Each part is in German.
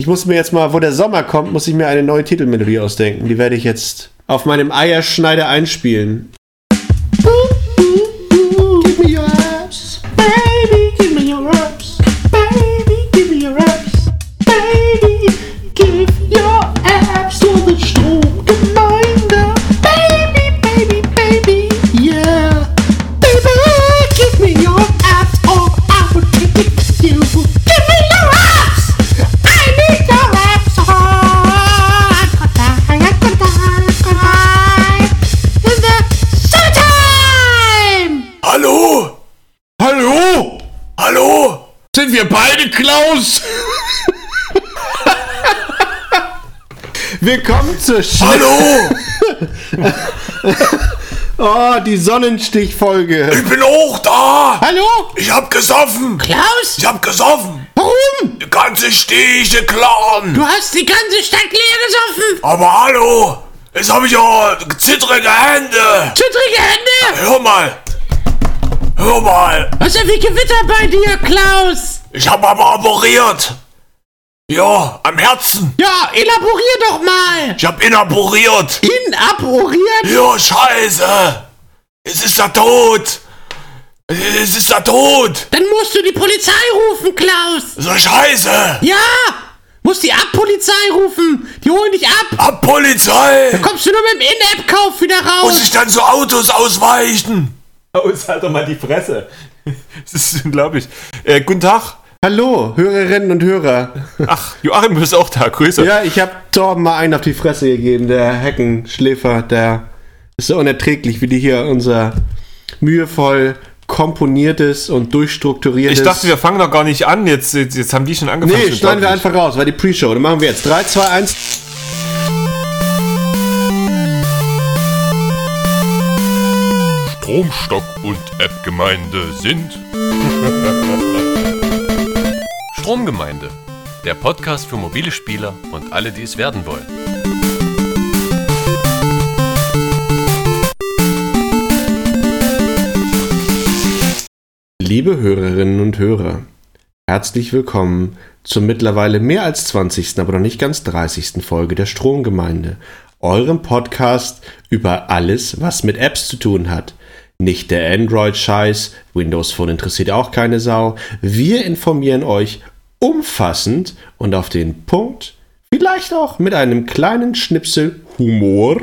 Ich muss mir jetzt mal, wo der Sommer kommt, muss ich mir eine neue Titelmelodie ausdenken. Die werde ich jetzt auf meinem Eierschneider einspielen. Give me your ass, Klaus? Willkommen zur Sch Hallo? Oh, die Sonnenstichfolge. Ich bin auch da. Hallo? Ich hab gesoffen. Klaus? Ich hab gesoffen. Warum? Die ganze Stiche klaren. Du hast die ganze Stadt leer gesoffen. Aber hallo? Jetzt hab ich ja zittrige Hände. Zittrige Hände. Hör mal. Hör mal. Was ist denn wie Gewitter bei dir, Klaus? Ich hab aber aboriert. Ja, am Herzen. Ja, elaborier doch mal. Ich hab inaboriert. Inaboriert? Ja, scheiße. Es ist der Tod. Es ist der Tod. Dann musst du die Polizei rufen, Klaus. So scheiße. Ja, musst die Ab-Polizei rufen. Die holen dich ab. Ab Polizei. Kommst du nur mit dem In-App-Kauf wieder raus. Muss ich dann zu Autos ausweichen? Aus, halt doch mal die Fresse. Das ist unglaublich. Äh, guten Tag. Hallo, Hörerinnen und Hörer. Ach, Joachim, du bist auch da. Grüße. Ja, ich habe Torben mal einen auf die Fresse gegeben. Der Heckenschläfer, der ist so unerträglich, wie die hier unser mühevoll komponiertes und durchstrukturiertes. Ich dachte, wir fangen noch gar nicht an. Jetzt, jetzt, jetzt haben die schon angefangen. Nee, schneiden wir ich. einfach raus, war die Pre-Show. Dann machen wir jetzt 3, 2, 1. Stromstock und App-Gemeinde sind Stromgemeinde, der Podcast für mobile Spieler und alle, die es werden wollen. Liebe Hörerinnen und Hörer, herzlich willkommen zur mittlerweile mehr als 20., aber noch nicht ganz 30. Folge der Stromgemeinde, eurem Podcast über alles, was mit Apps zu tun hat. Nicht der Android-Scheiß, Windows Phone interessiert auch keine Sau. Wir informieren euch umfassend und auf den Punkt, vielleicht auch mit einem kleinen Schnipsel Humor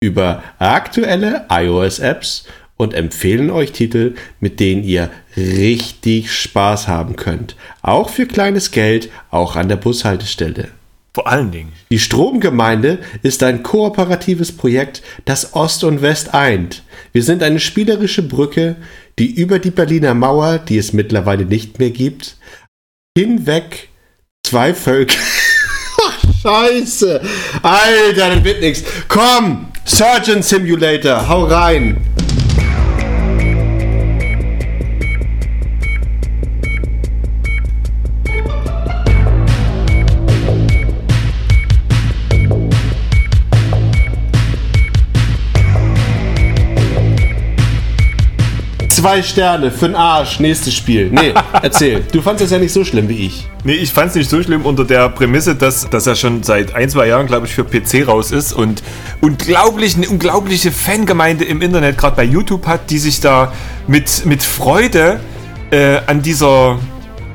über aktuelle iOS-Apps und empfehlen euch Titel, mit denen ihr richtig Spaß haben könnt. Auch für kleines Geld, auch an der Bushaltestelle. Vor allen Dingen. Die Stromgemeinde ist ein kooperatives Projekt, das Ost und West eint. Wir sind eine spielerische Brücke, die über die Berliner Mauer, die es mittlerweile nicht mehr gibt, hinweg zwei Völker. Ach, Scheiße! Alter, das wird nix. Komm! Surgeon Simulator, hau rein! Zwei Sterne für den Arsch, nächstes Spiel. Nee, erzähl. Du fandest es ja nicht so schlimm wie ich. Nee, ich fand es nicht so schlimm unter der Prämisse, dass, dass er schon seit ein, zwei Jahren, glaube ich, für PC raus ist und unglaublich, eine unglaubliche Fangemeinde im Internet, gerade bei YouTube hat, die sich da mit, mit Freude äh, an dieser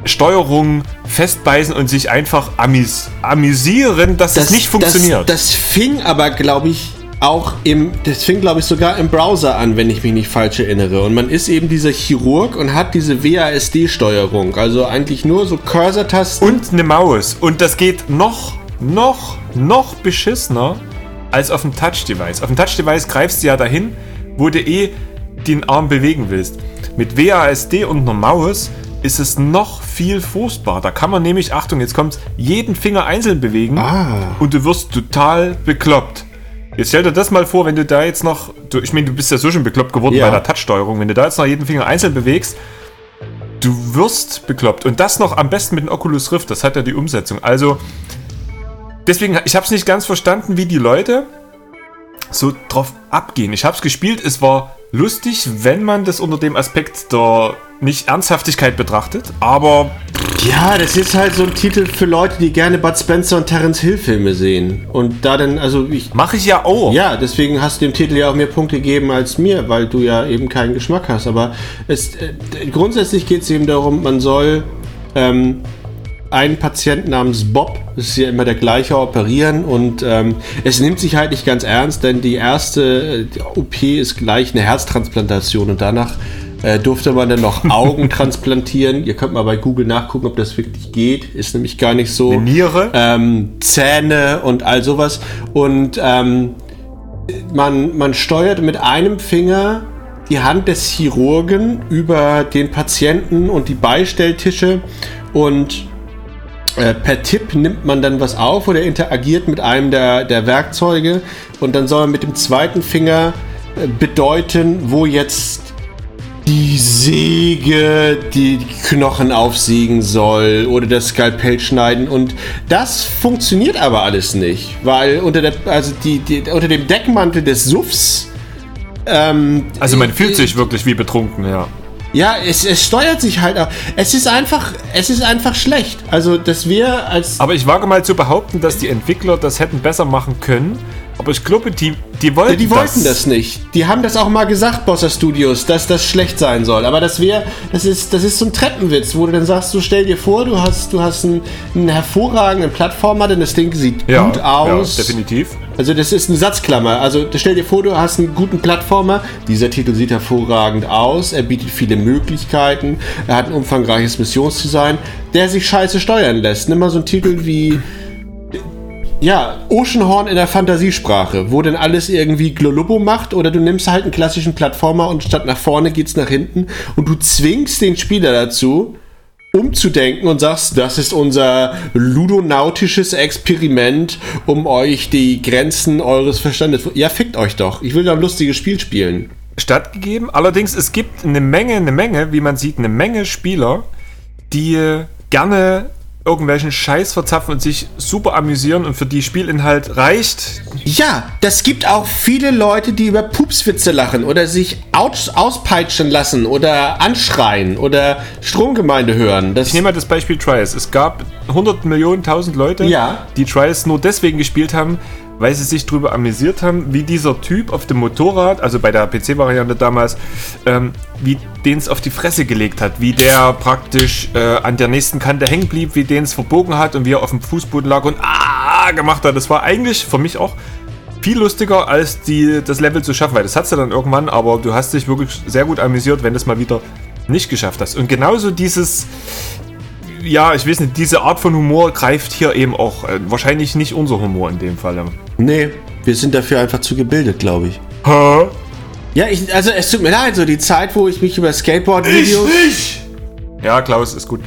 Steuerung festbeißen und sich einfach amis amüsieren, dass es nicht funktioniert. Das, das fing aber, glaube ich, auch im, das fing, glaube ich, sogar im Browser an, wenn ich mich nicht falsch erinnere. Und man ist eben dieser Chirurg und hat diese WASD-Steuerung. Also eigentlich nur so Cursor-Tasten. und eine Maus. Und das geht noch, noch, noch beschissener als auf dem Touch-Device. Auf dem Touch-Device greifst du ja dahin, wo du eh den Arm bewegen willst. Mit WASD und einer Maus ist es noch viel furchtbar. Da kann man nämlich, Achtung, jetzt kommt's, jeden Finger einzeln bewegen Ah. und du wirst total bekloppt. Jetzt stell dir das mal vor, wenn du da jetzt noch, du, ich meine, du bist ja so schon bekloppt geworden Ja. bei der Touch-Steuerung, wenn du da jetzt noch jeden Finger einzeln bewegst, du wirst bekloppt. Und das noch am besten mit dem Oculus Rift, das hat ja die Umsetzung. Also, deswegen, ich habe es nicht ganz verstanden, wie die Leute so drauf abgehen. Ich habe es gespielt, es war lustig, wenn man das unter dem Aspekt der nicht Ernsthaftigkeit betrachtet, aber Ja, das ist halt so ein Titel für Leute, die gerne Bud Spencer und Terence Hill Filme sehen. Und da dann, also ich. Mache ich ja auch. Ja, deswegen hast du dem Titel ja auch mehr Punkte gegeben als mir, weil du ja eben keinen Geschmack hast. Aber es, äh, grundsätzlich geht es eben darum, man soll ähm, einen Patienten namens Bob, das ist ja immer der gleiche, operieren und ähm, es nimmt sich halt nicht ganz ernst, denn die erste äh, die OP ist gleich eine Herztransplantation und danach äh, durfte man dann noch Augen transplantieren. Ihr könnt mal bei Google nachgucken, ob das wirklich geht. Ist nämlich gar nicht so. Eine Niere? Ähm, Zähne und all sowas. Und ähm, man, man steuert mit einem Finger die Hand des Chirurgen über den Patienten und die Beistelltische und äh, per Tipp nimmt man dann was auf oder interagiert mit einem der, der Werkzeuge und dann soll man mit dem zweiten Finger äh, bedeuten, wo jetzt die Säge die Knochen aufsägen soll oder das Skalpell schneiden und das funktioniert aber alles nicht, weil unter der also die, die unter dem Deckmantel des Suffs ähm, Also man fühlt sich wirklich wie betrunken, ja. ja, es, es steuert sich halt auch. Es ist einfach, es ist einfach schlecht. Also, dass wir als Aber ich wage mal zu behaupten, dass die Entwickler das hätten besser machen können. Aber ich glaube, die, die wollten Ja, die wollten das. nicht. Die haben das auch mal gesagt, Bossa Studios, dass das schlecht sein soll. Aber das wäre, das ist, das ist so ein Treppenwitz, wo du dann sagst, du stell dir vor, du hast, du hast einen, einen hervorragenden Plattformer, denn das Ding sieht Ja, gut aus. Ja, definitiv. Also das ist eine Satzklammer. Also stell dir vor, du hast einen guten Plattformer. Dieser Titel sieht hervorragend aus. Er bietet viele Möglichkeiten. Er hat ein umfangreiches Missionsdesign, der sich scheiße steuern lässt. Nimm mal so einen Titel wie ja, Oceanhorn in der Fantasiesprache, wo denn alles irgendwie Glolubbo macht oder du nimmst halt einen klassischen Plattformer und statt nach vorne geht's nach hinten und du zwingst den Spieler dazu, umzudenken und sagst, das ist unser ludonautisches Experiment, um euch die Grenzen eures Verstandes. Ja, fickt euch doch. Ich will doch ein lustiges Spiel spielen. stattgegeben. Allerdings, es gibt eine Menge, eine Menge, wie man sieht, eine Menge Spieler, die gerne irgendwelchen Scheiß verzapfen und sich super amüsieren und für die Spielinhalt reicht. Ja, das gibt auch viele Leute, die über Pupswitze lachen oder sich aus auspeitschen lassen oder anschreien oder Stromgemeinde hören. Das Ich nehme mal das Beispiel Trials. Es gab 100 Millionen, 1000 Leute, Ja. die Trials nur deswegen gespielt haben, weil sie sich darüber amüsiert haben, wie dieser Typ auf dem Motorrad, also bei der PC-Variante damals, ähm, wie den es auf die Fresse gelegt hat, wie der praktisch äh, an der nächsten Kante hängen blieb, wie den es verbogen hat und wie er auf dem Fußboden lag und ah gemacht hat. Das war eigentlich für mich auch viel lustiger, als die, das Level zu schaffen, weil das hast du dann irgendwann, aber du hast dich wirklich sehr gut amüsiert, wenn du es mal wieder nicht geschafft hast. Und genauso dieses, ja, ich weiß nicht, diese Art von Humor greift hier eben auch. Äh, wahrscheinlich nicht unser Humor in dem Fall. nee, wir sind dafür einfach zu gebildet, glaube ich. Hä? Ja, ich, also es tut mir leid, so die Zeit, wo ich mich über Skateboard-Videos... Ja, Klaus ist gut.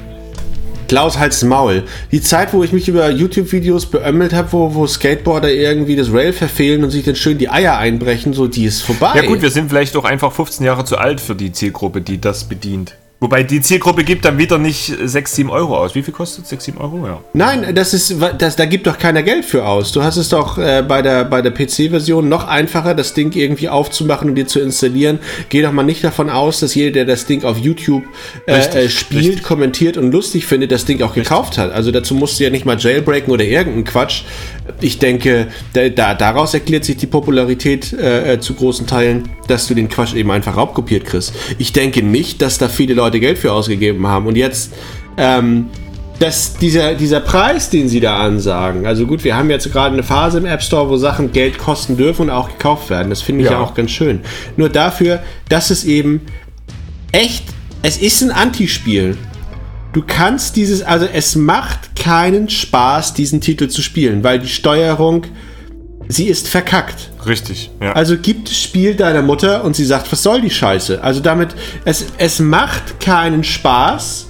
Klaus halt's Maul. Die Zeit, wo ich mich über YouTube-Videos beömmelt habe, wo, wo Skateboarder irgendwie das Rail verfehlen und sich dann schön die Eier einbrechen, so die ist vorbei. Ja gut, wir sind vielleicht auch einfach 15 Jahre zu alt für die Zielgruppe, die das bedient. Wobei die Zielgruppe gibt dann wieder nicht 6, 7 Euro aus. Wie viel kostet 6, 7 Euro? Ja. Nein, das ist, das, da gibt doch keiner Geld für aus. Du hast es doch äh, bei der, bei der PC-Version noch einfacher, das Ding irgendwie aufzumachen und dir zu installieren. Geh doch mal nicht davon aus, dass jeder, der das Ding auf YouTube äh, Richtig, äh, spielt, richtig. kommentiert und lustig findet, das Ding auch gekauft hat. Also dazu musst du ja nicht mal jailbreaken oder irgendeinen Quatsch. Ich denke, da, da, daraus erklärt sich die Popularität äh, äh, zu großen Teilen, dass du den Quatsch eben einfach raubkopiert kriegst. Ich denke nicht, dass da viele Leute Geld für ausgegeben haben. Und jetzt, ähm, dass dieser, dieser Preis, den sie da ansagen, also gut, wir haben jetzt gerade eine Phase im App Store, wo Sachen Geld kosten dürfen und auch gekauft werden. Das finde ich ja. Ja. auch ganz schön. Nur dafür, dass es eben echt, es ist ein Antispiel. Du kannst dieses, also es macht keinen Spaß, diesen Titel zu spielen, weil die Steuerung, sie ist verkackt. Richtig, ja. Also gib das Spiel deiner Mutter und sie sagt, was soll die Scheiße? Also damit, es, es macht keinen Spaß.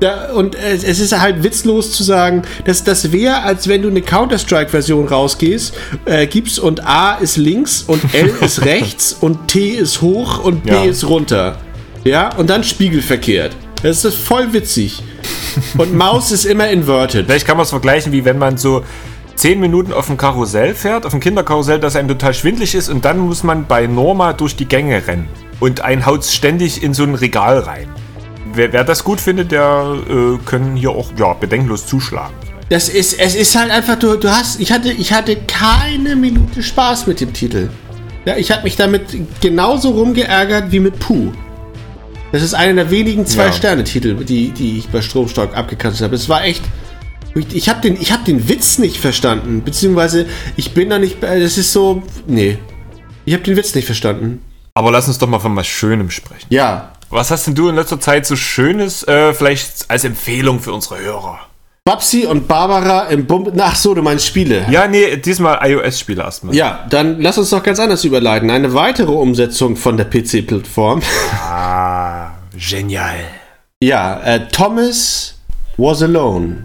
Da, und es, es ist halt witzlos zu sagen, dass das wäre, als wenn du eine Counter-Strike-Version rausgehst, äh, gibst und A ist links und L ist rechts und T ist hoch und B Ja. ist runter. Ja, und dann spiegelverkehrt. Das ist voll witzig. Und Maus ist immer inverted. Vielleicht kann man es vergleichen, wie wenn man so 10 Minuten auf dem Karussell fährt, auf dem Kinderkarussell, das einem total schwindlig ist und dann muss man bei Norma durch die Gänge rennen. Und ein haut ständig in so ein Regal rein. wer, wer das gut findet, der äh, können hier auch ja, bedenkenlos zuschlagen. Das ist, es ist halt einfach, du, du hast, ich hatte, ich hatte keine Minute Spaß mit dem Titel. Ja, ich habe mich damit genauso rumgeärgert wie mit Puh. Das ist einer der wenigen Ja. Zwei-Sterne-Titel, die, die ich bei Stromstock abgekratzt habe. Es war echt. Ich habe den, ich hab den Witz nicht verstanden. Beziehungsweise, ich bin da nicht. äh, Das ist so. Nee. Ich habe den Witz nicht verstanden. Aber lass uns doch mal von was Schönem sprechen. Ja. Was hast denn du in letzter Zeit so Schönes, äh, vielleicht als Empfehlung für unsere Hörer? Babsi und Barbara im Bum. Ach so, du meinst Spiele. Ja, nee, diesmal iOS-Spiele erstmal. Ja, dann lass uns doch ganz anders überleiten. Eine weitere Umsetzung von der PC-Plattform. Ah, genial. Ja, äh, Thomas was alone.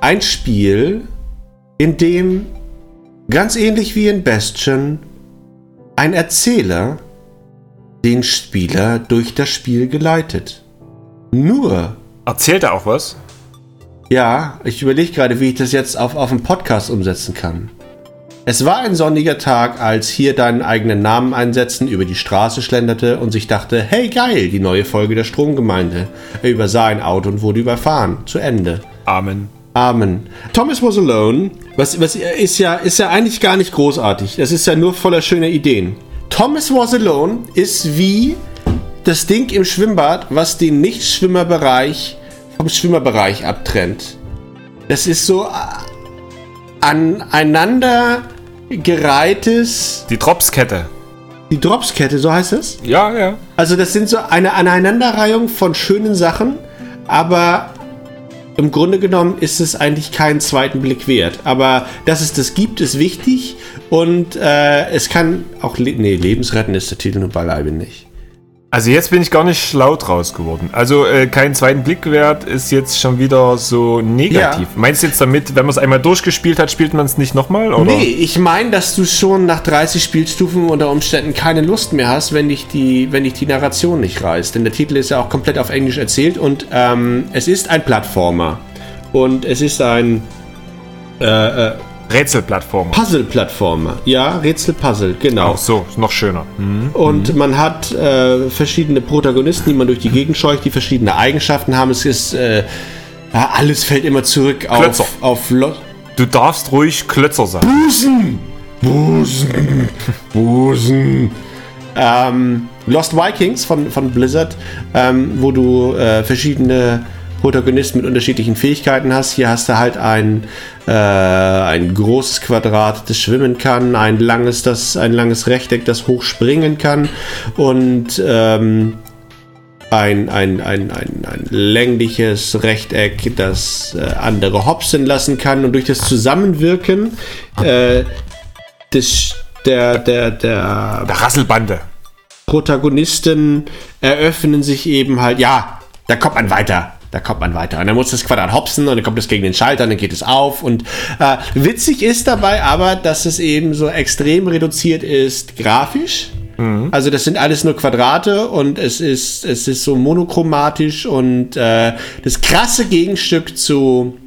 Ein Spiel, in dem ganz ähnlich wie in Bastion ein Erzähler den Spieler durch das Spiel geleitet. Nur, Erzählt er auch was? ja, ich überlege gerade, wie ich das jetzt auf, auf einen Podcast umsetzen kann. Es war ein sonniger Tag, als hier deinen eigenen Namen einsetzen über die Straße schlenderte und sich dachte, hey geil, die neue Folge der Stromgemeinde. Er übersah ein Auto und wurde überfahren. Zu Ende. Amen. Amen. Thomas was alone. Was, was ist ja, ist ja eigentlich gar nicht großartig. Das ist ja nur voller schöner Ideen. Thomas was alone ist wie das Ding im Schwimmbad, was den Nichtschwimmerbereich vom Schwimmerbereich abtrennt. Das ist so äh, aneinander gereihtes, Die Dropskette. die Dropskette, so heißt es? Ja, ja. Also das sind so eine Aneinanderreihung von schönen Sachen, aber im Grunde genommen ist es eigentlich keinen zweiten Blick wert. Aber dass es das gibt, ist wichtig und äh, es kann auch, le nee, lebensretten ist der Titel nur beileibe nicht. Also jetzt bin ich gar nicht schlau draus geworden. Also äh, keinen zweiten Blick wert ist jetzt schon wieder so negativ. Ja. Meinst du jetzt damit, wenn man es einmal durchgespielt hat, spielt man es nicht nochmal? Oder? Nee, ich meine, dass du schon nach 30 Spielstufen unter Umständen keine Lust mehr hast, wenn dich die, wenn dich die Narration nicht reißt. Denn der Titel ist ja auch komplett auf Englisch erzählt und ähm, es ist ein Plattformer. Und es ist ein äh, äh, Rätselplattformer. Puzzle-Plattformer. Ja, Rätsel-Puzzle, genau. Ach so, ist noch schöner. Und man hat äh, verschiedene Protagonisten, die man durch die Gegend scheucht, die verschiedene Eigenschaften haben. Es ist, äh, alles fällt immer zurück Klötzer. auf, auf Lo Du darfst ruhig Klötzer sein. Busen! Busen! Busen! Ähm, Lost Vikings von, von Blizzard, ähm, wo du äh, verschiedene Protagonisten mit unterschiedlichen Fähigkeiten hast. Hier hast du halt ein, äh, ein großes Quadrat, das schwimmen kann, ein langes, das, ein langes Rechteck, das hochspringen kann und ähm, ein, ein, ein, ein, ein längliches Rechteck, das äh, andere hopsen lassen kann und durch das Zusammenwirken äh, des, der, der, der Der Rasselbande. Protagonisten eröffnen sich eben halt, ja, da kommt man weiter. Da kommt man weiter. Und dann muss das Quadrat hopsen und dann kommt es gegen den Schalter und dann geht es auf. Und äh, witzig ist dabei aber, dass es eben so extrem reduziert ist grafisch. Also das sind alles nur Quadrate und es ist, es ist so monochromatisch und äh, das krasse Gegenstück zu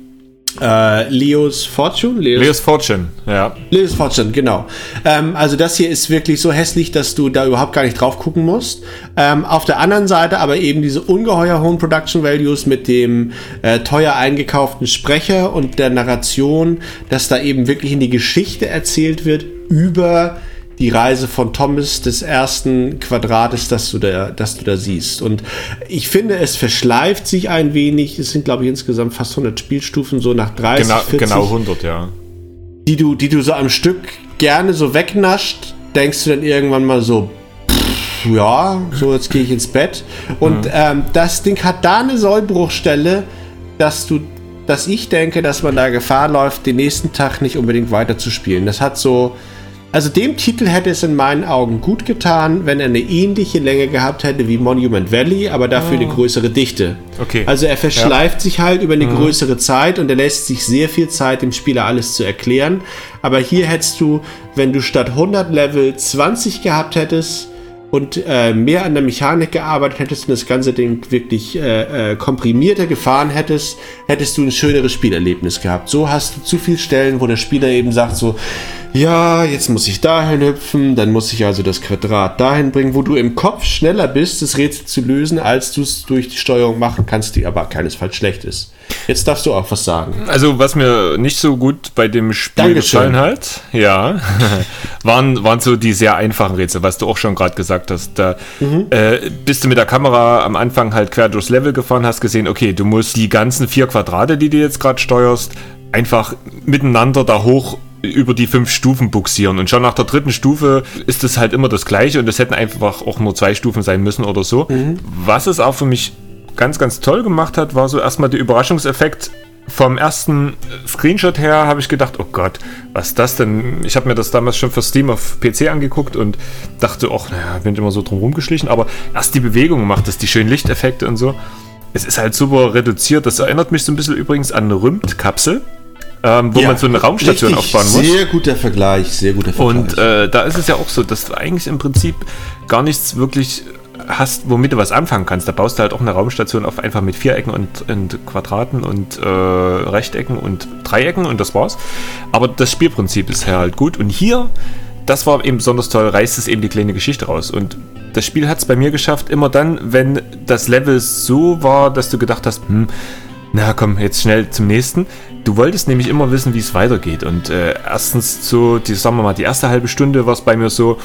äh, Leos Fortune. Leos, Leos Fortune, ja. Leos Fortune, genau. Ähm, also das hier ist wirklich so hässlich, dass du da überhaupt gar nicht drauf gucken musst. Ähm, auf der anderen Seite aber eben diese ungeheuer hohen Production Values mit dem äh, teuer eingekauften Sprecher und der Narration, dass da eben wirklich in die Geschichte erzählt wird über die Reise von Thomas des ersten Quadrates, das du da, das du da siehst. Und ich finde, es verschleift sich ein wenig. Es sind, glaube ich, insgesamt fast 100 Spielstufen, so nach 30, Genau, 40 genau 100, ja. die du, die du so am Stück gerne so wegnascht, denkst du dann irgendwann mal so, pff, ja, so jetzt gehe ich ins Bett. Und ähm, das Ding hat da eine Sollbruchstelle, dass du, dass ich denke, dass man da Gefahr läuft, den nächsten Tag nicht unbedingt weiterzuspielen. Das hat so, also dem Titel hätte es in meinen Augen gut getan, wenn er eine ähnliche Länge gehabt hätte wie Monument Valley, aber dafür eine größere Dichte. Okay. Also er verschleift sich halt über eine größere Zeit und er lässt sich sehr viel Zeit, dem Spieler alles zu erklären. Aber hier hättest du, wenn du statt 100 Level 20 gehabt hättest, und äh, mehr an der Mechanik gearbeitet hättest und das ganze Ding wirklich äh, äh, komprimierter gefahren hättest, hättest du ein schöneres Spielerlebnis gehabt. So hast du zu viele Stellen, wo der Spieler eben sagt so, ja, jetzt muss ich dahin hüpfen, dann muss ich also das Quadrat dahin bringen, wo du im Kopf schneller bist, das Rätsel zu lösen, als du es durch die Steuerung machen kannst, die aber keinesfalls schlecht ist. Jetzt darfst du auch was sagen. Also, was mir nicht so gut bei dem Spiel Dankeschön. gefallen hat, ja, waren, waren so die sehr einfachen Rätsel, was du auch schon gerade gesagt hast. Da äh, bist du mit der Kamera am Anfang halt quer durchs Level gefahren, hast gesehen, okay, du musst die ganzen vier Quadrate, die du jetzt gerade steuerst, einfach miteinander da hoch über die fünf Stufen buxieren. Und schon nach der dritten Stufe ist es halt immer das Gleiche und es hätten einfach auch nur zwei Stufen sein müssen oder so. Was es auch für mich ganz, ganz toll gemacht hat, war so erstmal der Überraschungseffekt. Vom ersten Screenshot her habe ich gedacht, oh Gott, was ist das denn? Ich habe mir das damals schon für Steam auf PC angeguckt und dachte, ach, naja, bin immer so drum rumgeschlichen. Aber erst die Bewegung macht das, die schönen Lichteffekte und so. Es ist halt super reduziert. Das erinnert mich so ein bisschen übrigens an eine Rümt-Kapsel, ähm, wo man so eine Raumstation richtig, aufbauen muss. Sehr guter Vergleich, sehr guter Vergleich. Und äh, da ist es ja auch so, dass eigentlich im Prinzip gar nichts wirklich hast, womit du was anfangen kannst. Da baust du halt auch eine Raumstation auf einfach mit Vierecken und, und Quadraten und äh, Rechtecken und Dreiecken und das war's. Aber das Spielprinzip ist halt gut. Und hier, das war eben besonders toll, reißt es eben die kleine Geschichte raus. Und das Spiel hat es bei mir geschafft, immer dann, wenn das Level so war, dass du gedacht hast, hm, na komm, jetzt schnell zum nächsten. Du wolltest nämlich immer wissen, wie es weitergeht. Und äh, erstens so, die, sagen wir mal, die erste halbe Stunde war es bei mir so,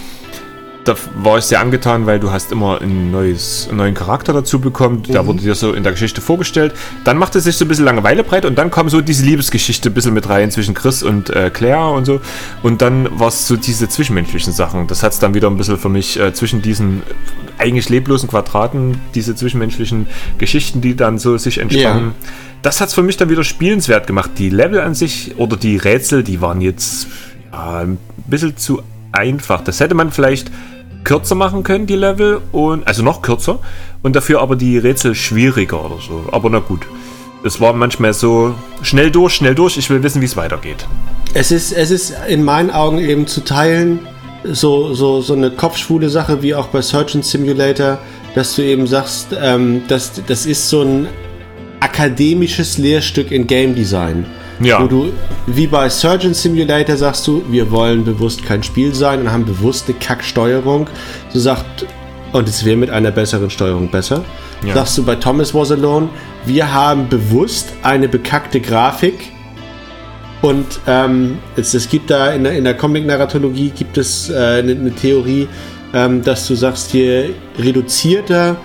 da war ich sehr angetan, weil du hast immer ein neues, einen neuen Charakter dazu bekommen. Der wurde dir so in der Geschichte vorgestellt. Dann machte es sich so ein bisschen Langeweile breit und dann kam so diese Liebesgeschichte ein bisschen mit rein zwischen Chris und äh, Claire und so. Und dann war es so diese zwischenmenschlichen Sachen. Das hat es dann wieder ein bisschen für mich äh, zwischen diesen eigentlich leblosen Quadraten, diese zwischenmenschlichen Geschichten, die dann so sich entspannen. Das hat es für mich dann wieder spielenswert gemacht. Die Level an sich oder die Rätsel, die waren jetzt ja, ein bisschen zu einfach. Das hätte man vielleicht kürzer machen können, die Level, und also noch kürzer, und dafür aber die Rätsel schwieriger oder so. Aber na gut. Es war manchmal so schnell durch, schnell durch, ich will wissen, wie es weitergeht. Es ist, es ist in meinen Augen eben zu teilen so, so, so eine kopfschwule Sache wie auch bei Surgeon Simulator, dass du eben sagst, ähm, das, das ist so ein akademisches Lehrstück in Game Design. Ja. Wo du, wie bei Surgeon Simulator sagst du, wir wollen bewusst kein Spiel sein und haben bewusst eine Kacksteuerung. So sagt, und es wäre mit einer besseren Steuerung besser. Ja. Sagst du bei Thomas Was Alone, wir haben bewusst eine bekackte Grafik und ähm, es, es gibt da in der, in der Comic-Narratologie gibt es äh, eine, eine Theorie, ähm, dass du sagst, je reduzierter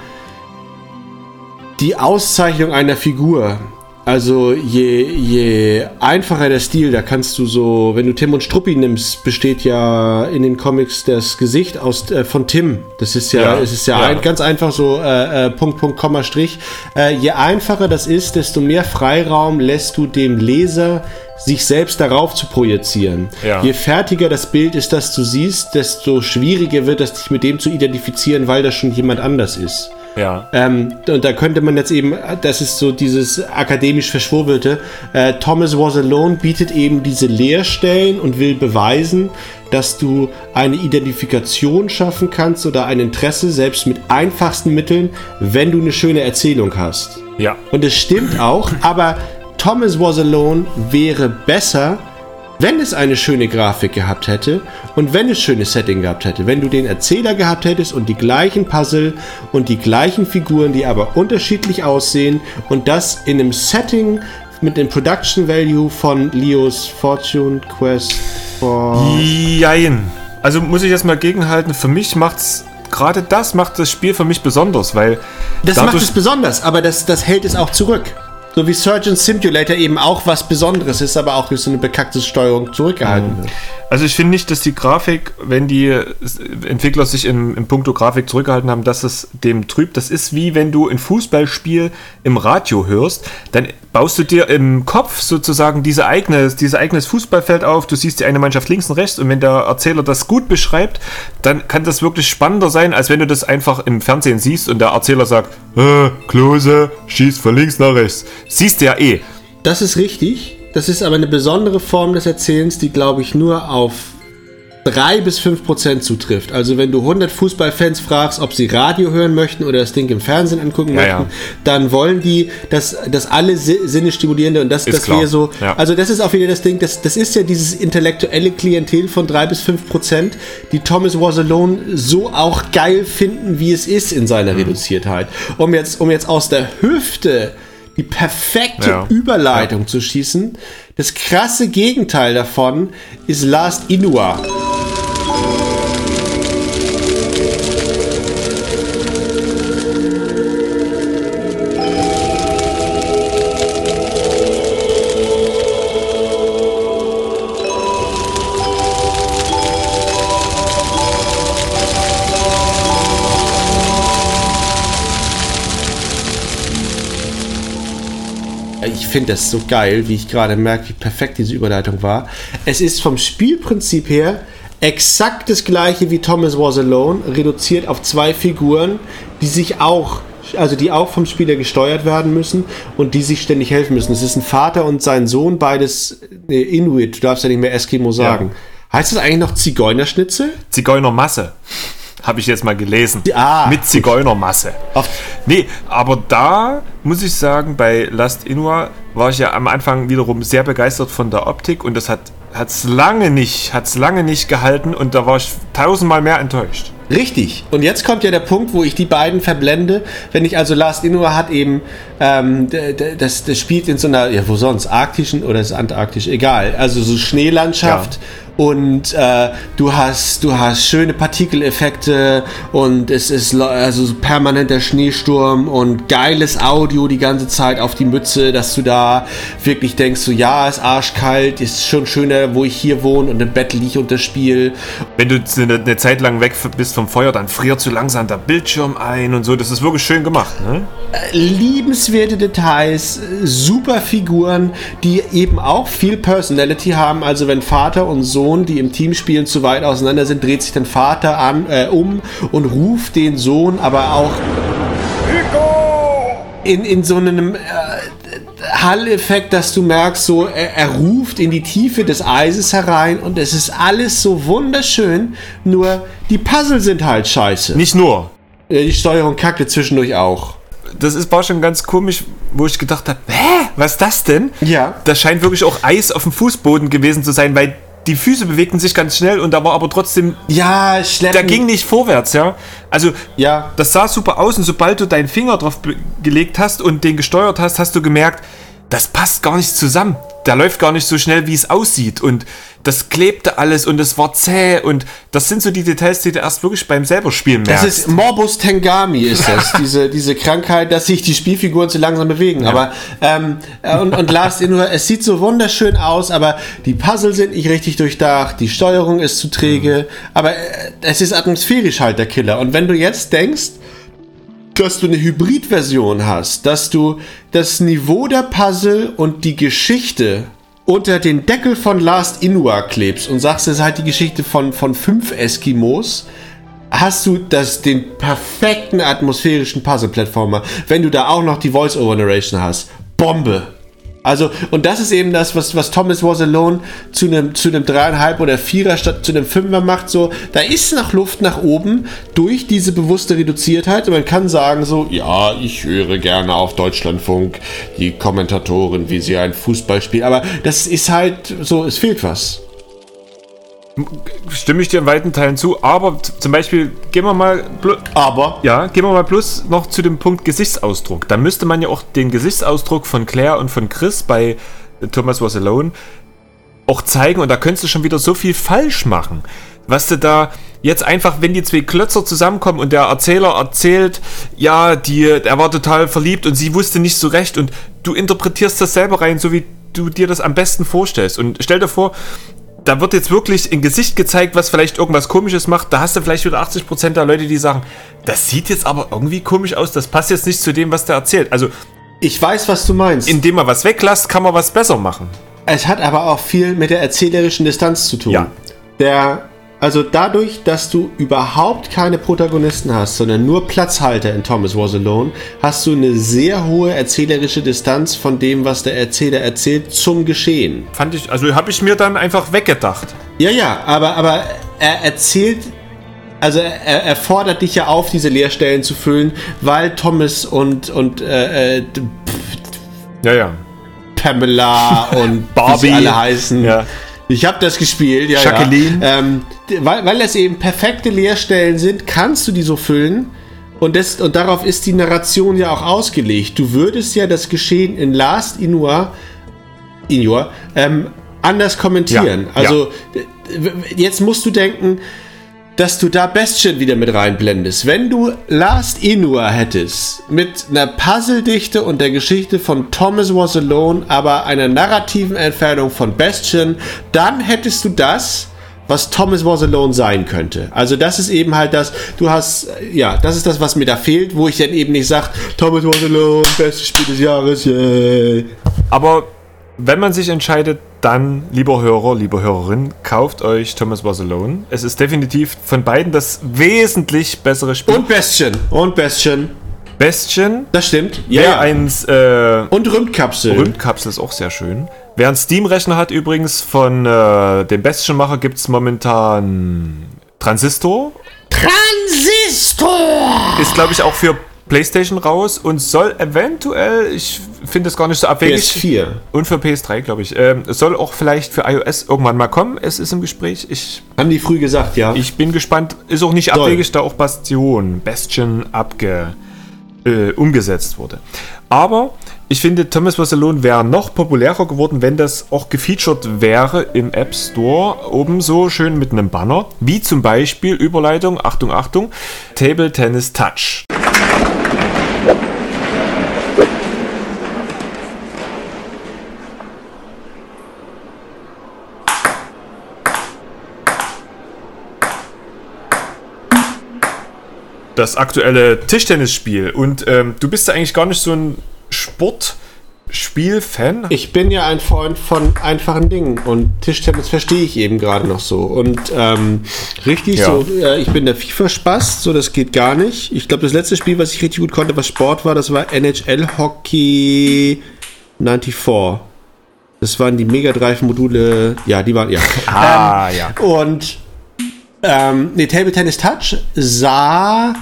die Auszeichnung einer Figur, also je, je einfacher der Stil, da kannst du so, wenn du Tim und Struppi nimmst, besteht ja in den Comics das Gesicht aus äh, von Tim. Das ist ja, Ja, es ist ja, ja. Ein, ganz einfach so äh, äh, Punkt, Punkt, Komma, Strich. Äh, je einfacher das ist, desto mehr Freiraum lässt du dem Leser sich selbst darauf zu projizieren. Ja. Je fertiger das Bild ist, das du siehst, desto schwieriger wird es, dich mit dem zu identifizieren, weil das schon jemand anders ist. Ja. Ähm, und da könnte man jetzt eben, das ist so dieses akademisch Verschwurbelte, äh, Thomas Was Alone bietet eben diese Leerstellen und will beweisen, dass du eine Identifikation schaffen kannst oder ein Interesse, selbst mit einfachsten Mitteln, wenn du eine schöne Erzählung hast. Ja. Und es stimmt auch, aber Thomas Was Alone wäre besser, wenn es eine schöne Grafik gehabt hätte und wenn es schönes Setting gehabt hätte. Wenn du den Erzähler gehabt hättest und die gleichen Puzzle und die gleichen Figuren, die aber unterschiedlich aussehen und das in einem Setting mit dem Production Value von Leos Fortune Quest for Jein. Also muss ich erstmal gegenhalten. Für mich macht's gerade das macht das Spiel für mich besonders, weil Das macht es besonders, aber das, das hält es auch zurück. So wie Surgeon Simulator eben auch was Besonderes ist, aber auch durch so eine bekackte Steuerung zurückgehalten wird. Also ich finde nicht, dass die Grafik, wenn die Entwickler sich in, in puncto Grafik zurückgehalten haben, dass es dem trübt. Das ist wie wenn du ein Fußballspiel im Radio hörst, dann baust du dir im Kopf sozusagen diese eigene, dieses eigenes Fußballfeld auf. Du siehst die eine Mannschaft links und rechts und wenn der Erzähler das gut beschreibt, dann kann das wirklich spannender sein, als wenn du das einfach im Fernsehen siehst und der Erzähler sagt, äh, Klose, schießt von links nach rechts. Siehst du ja eh. Das ist richtig. Das ist aber eine besondere Form des Erzählens, die, glaube ich, nur auf 3 bis 5 Prozent zutrifft. Also wenn du 100 Fußballfans fragst, ob sie Radio hören möchten oder das Ding im Fernsehen angucken Ja, möchten, ja. dann wollen die, dass, dass alle Si- Sinne stimulierende und das, Ist dass klar. wir so, Ja. also das ist auch wieder das Ding, das, das ist ja dieses intellektuelle Klientel von 3 bis 5 Prozent, die Thomas Was Alone so auch geil finden, wie es ist in Mhm. seiner Reduziertheit. Um jetzt, um jetzt aus der Hüfte die perfekte Ja. Überleitung zu schießen. Das krasse Gegenteil davon ist Last Inua. Finde das so geil, wie ich gerade merke, wie perfekt diese Überleitung war. Es ist vom Spielprinzip her exakt das gleiche wie Thomas Was Alone, reduziert auf zwei Figuren, die sich auch, also die auch vom Spieler gesteuert werden müssen und die sich ständig helfen müssen. Es ist ein Vater und sein Sohn, beides äh, Inuit, du darfst ja nicht mehr Eskimo sagen. Heißt das eigentlich noch Zigeunerschnitzel? Zigeunermasse. Habe ich jetzt mal gelesen. Ah. Mit Zigeunermasse. Auf- Nee, aber da muss ich sagen, bei Last Inua war ich ja am Anfang wiederum sehr begeistert von der Optik und das hat hat's lange nicht, hat's lange nicht gehalten und da war ich tausendmal mehr enttäuscht. Richtig. Und jetzt kommt ja der Punkt, wo ich die beiden verblende. Wenn ich also Last Inua hat eben, ähm, das, das spielt in so einer, ja, wo sonst, arktischen oder ist antarktisch, egal. Also so Schneelandschaft. Und äh, du hast du hast schöne Partikeleffekte und es ist also so permanenter Schneesturm und geiles Audio die ganze Zeit auf die Mütze, dass du da wirklich denkst, so ja, ist arschkalt, ist schon schöner, wo ich hier wohne und im Bett liege und das Spiel Wenn du eine, eine Zeit lang weg bist vom Feuer, dann friert so langsam der Bildschirm ein und so. Das ist wirklich schön gemacht. Ne? liebenswerte Details, äh, super Figuren, die eben auch viel Personality haben. Also wenn Vater und Sohn, die im Team spielen, zu weit auseinander sind, dreht sich der Vater an, äh, um und ruft den Sohn aber auch in, in so einem äh, Hall-Effekt, dass du merkst, so er, er ruft in die Tiefe des Eises herein und es ist alles so wunderschön, nur die Puzzle sind halt scheiße. Nicht nur. Äh, Die Steuerung kackte zwischendurch auch. Das ist, war schon ganz komisch, wo ich gedacht habe, hä, was ist das denn? Ja. Das scheint wirklich auch Eis auf dem Fußboden gewesen zu sein, weil die Füße bewegten sich ganz schnell und da war aber trotzdem, Ja, schleppen. da ging nicht vorwärts, ja. Also, Ja. das sah super aus und sobald du deinen Finger drauf gelegt hast und den gesteuert hast, hast du gemerkt, das passt gar nicht zusammen. Der läuft gar nicht so schnell, wie es aussieht. Und das klebte alles und es war zäh. Und das sind so die Details, die du erst wirklich beim selber Spielen Das merkst. ist Morbus Tengami, ist das. diese, diese Krankheit, dass sich die Spielfiguren zu langsam bewegen. Aber, ähm, äh, und, und Last Inua, es sieht so wunderschön aus, aber die Puzzle sind nicht richtig durchdacht, die Steuerung ist zu träge, aber äh, es ist atmosphärisch halt der Killer. Und wenn du jetzt denkst, dass du eine Hybridversion hast, dass du das Niveau der Puzzle und die Geschichte unter den Deckel von Last Inua klebst und sagst, es ist halt die Geschichte von, von fünf Eskimos, hast du das, den perfekten atmosphärischen Puzzle-Plattformer. Wenn du da auch noch die Voice-Over-Narration hast. Bombe! Also, und das ist eben das, was, was Thomas Was Alone zu einem, zu einem dreieinhalb oder vierer statt zu einem Fünfer macht. So, da ist noch Luft nach oben durch diese bewusste Reduziertheit. Und man kann sagen so, ja, ich höre gerne auf Deutschlandfunk die Kommentatoren, wie sie ein Fußball spielen. Aber das ist halt so, es fehlt was. Stimme ich dir in weiten Teilen zu, aber zum Beispiel, gehen wir mal, Aber, ja, gehen wir mal bloß noch zu dem Punkt Gesichtsausdruck. Da müsste man ja auch den Gesichtsausdruck von Claire und von Chris bei äh, Thomas Was Alone auch zeigen und da könntest du schon wieder so viel falsch machen. Was du da jetzt einfach, wenn die zwei Klötzer zusammenkommen und der Erzähler erzählt, ja, die, er war total verliebt und sie wusste nicht so recht und du interpretierst das selber rein, so wie du dir das am besten vorstellst. Und stell dir vor, da wird jetzt wirklich ein Gesicht gezeigt, was vielleicht irgendwas komisches macht. Da hast du vielleicht wieder 80% der Leute, die sagen, das sieht jetzt aber irgendwie komisch aus, das passt jetzt nicht zu dem, was der erzählt. Also, ich weiß, was du meinst. indem man was weglässt, kann man was besser machen. Es hat aber auch viel mit der erzählerischen Distanz zu tun. Ja. Der, also dadurch, dass du überhaupt keine Protagonisten hast, sondern nur Platzhalter in Thomas Was Alone, hast du eine sehr hohe erzählerische Distanz von dem, was der Erzähler erzählt, zum Geschehen. Fand ich, also habe ich mir dann einfach weggedacht. Ja, ja, aber, aber er erzählt, also er, er fordert dich ja auf, diese Leerstellen zu füllen, weil Thomas und, und äh, äh, Ja, ja. Pamela und Barbie. wie sie alle heißen. Ja. Ich habe das gespielt, ja. Jacqueline. Ja. Ähm, weil, weil das eben perfekte Leerstellen sind, kannst du die so füllen. Und, das, und darauf ist die Narration ja auch ausgelegt. Du würdest ja das Geschehen in Last Inua, Inua ähm, anders kommentieren. Ja, also d- jetzt musst du denken, dass du da Bestien wieder mit reinblendest. Wenn du Last Inua hättest, mit einer Puzzledichte und der Geschichte von Thomas Was Alone, aber einer narrativen Entfernung von Bestien, dann hättest du das, was Thomas Was Alone sein könnte. Also das ist eben halt das, du hast, ja, das ist das, was mir da fehlt, wo ich dann eben nicht sage, Thomas Was Alone, bestes Spiel des Jahres, yay. Aber wenn man sich entscheidet, dann, lieber Hörer, liebe Hörerin, kauft euch Thomas Was Alone. Es ist definitiv von beiden das wesentlich bessere Spiel. Und Bestien, und Bestien, Bestien, das stimmt. Ja, eins äh, Und Ründkapsel. Ründkapsel ist auch sehr schön. Wer einen Steam-Rechner hat übrigens von äh, dem Bestien-Macher gibt es momentan Transistor. Transistor! Ist, glaube ich, auch für PlayStation raus und soll eventuell, ich finde es gar nicht so abwegig. PS4. Und für PS3, glaube ich. Ähm, soll auch vielleicht für iOS irgendwann mal kommen. Es ist im Gespräch. Ich, Haben die früh gesagt, ja. ich bin gespannt. Ist auch nicht Soll. abwegig, da auch Bastion, Bastion abge, äh, umgesetzt wurde. Aber ich finde, Thomas Was Alone wäre noch populärer geworden, wenn das auch gefeatured wäre im App Store. Oben so schön mit einem Banner. Wie zum Beispiel Überleitung, Achtung, Achtung, Table Tennis Touch. das aktuelle Tischtennisspiel. Und ähm, du bist ja eigentlich gar nicht so ein Sportspiel-Fan. Ich bin ja ein Freund von einfachen Dingen und Tischtennis verstehe ich eben gerade noch so. Und ähm, richtig Ja. so, äh, ich bin der FIFA-Spaß, so das geht gar nicht. Ich glaube, das letzte Spiel, was ich richtig gut konnte, was Sport war, das war NHL Hockey 94. Das waren die Mega Drive Module, ja, die waren, ja. Ah, ja. Und ähm, nee, Table Tennis Touch sah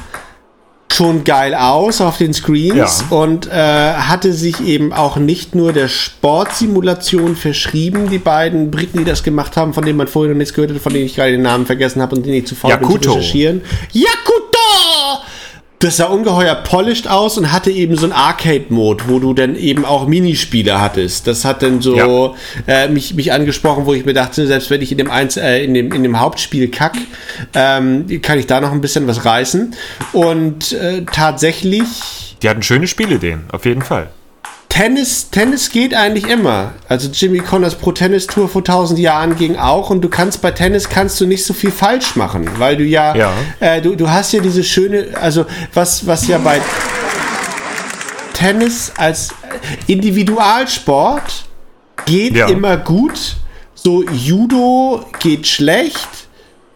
schon geil aus auf den Screens Ja. und äh, hatte sich eben auch nicht nur der Sportsimulation verschrieben, die beiden Briten, die das gemacht haben, von denen man vorher noch nichts gehört hat, von denen ich gerade den Namen vergessen habe und den ich zu faul bin zu Yakuto. recherchieren. Yakuto! Das sah ungeheuer polished aus und hatte eben so einen Arcade-Mode, wo du dann eben auch Minispiele hattest. Das hat dann so äh, mich, mich angesprochen, wo ich mir dachte, selbst wenn ich in dem, Einz äh, in dem, in dem Hauptspiel kack, ähm, kann ich da noch ein bisschen was reißen. Und äh, tatsächlich, Die hatten schöne Spielideen, auf jeden Fall. Tennis, Tennis geht eigentlich immer. Also Jimmy Connors Pro Tennis Tour vor 1000 Jahren ging auch und du kannst bei Tennis kannst du nicht so viel falsch machen, weil du ja, Ja. Äh, du, du hast ja diese schöne, also was, was ja bei Tennis als Individualsport geht Ja. immer gut. So Judo geht schlecht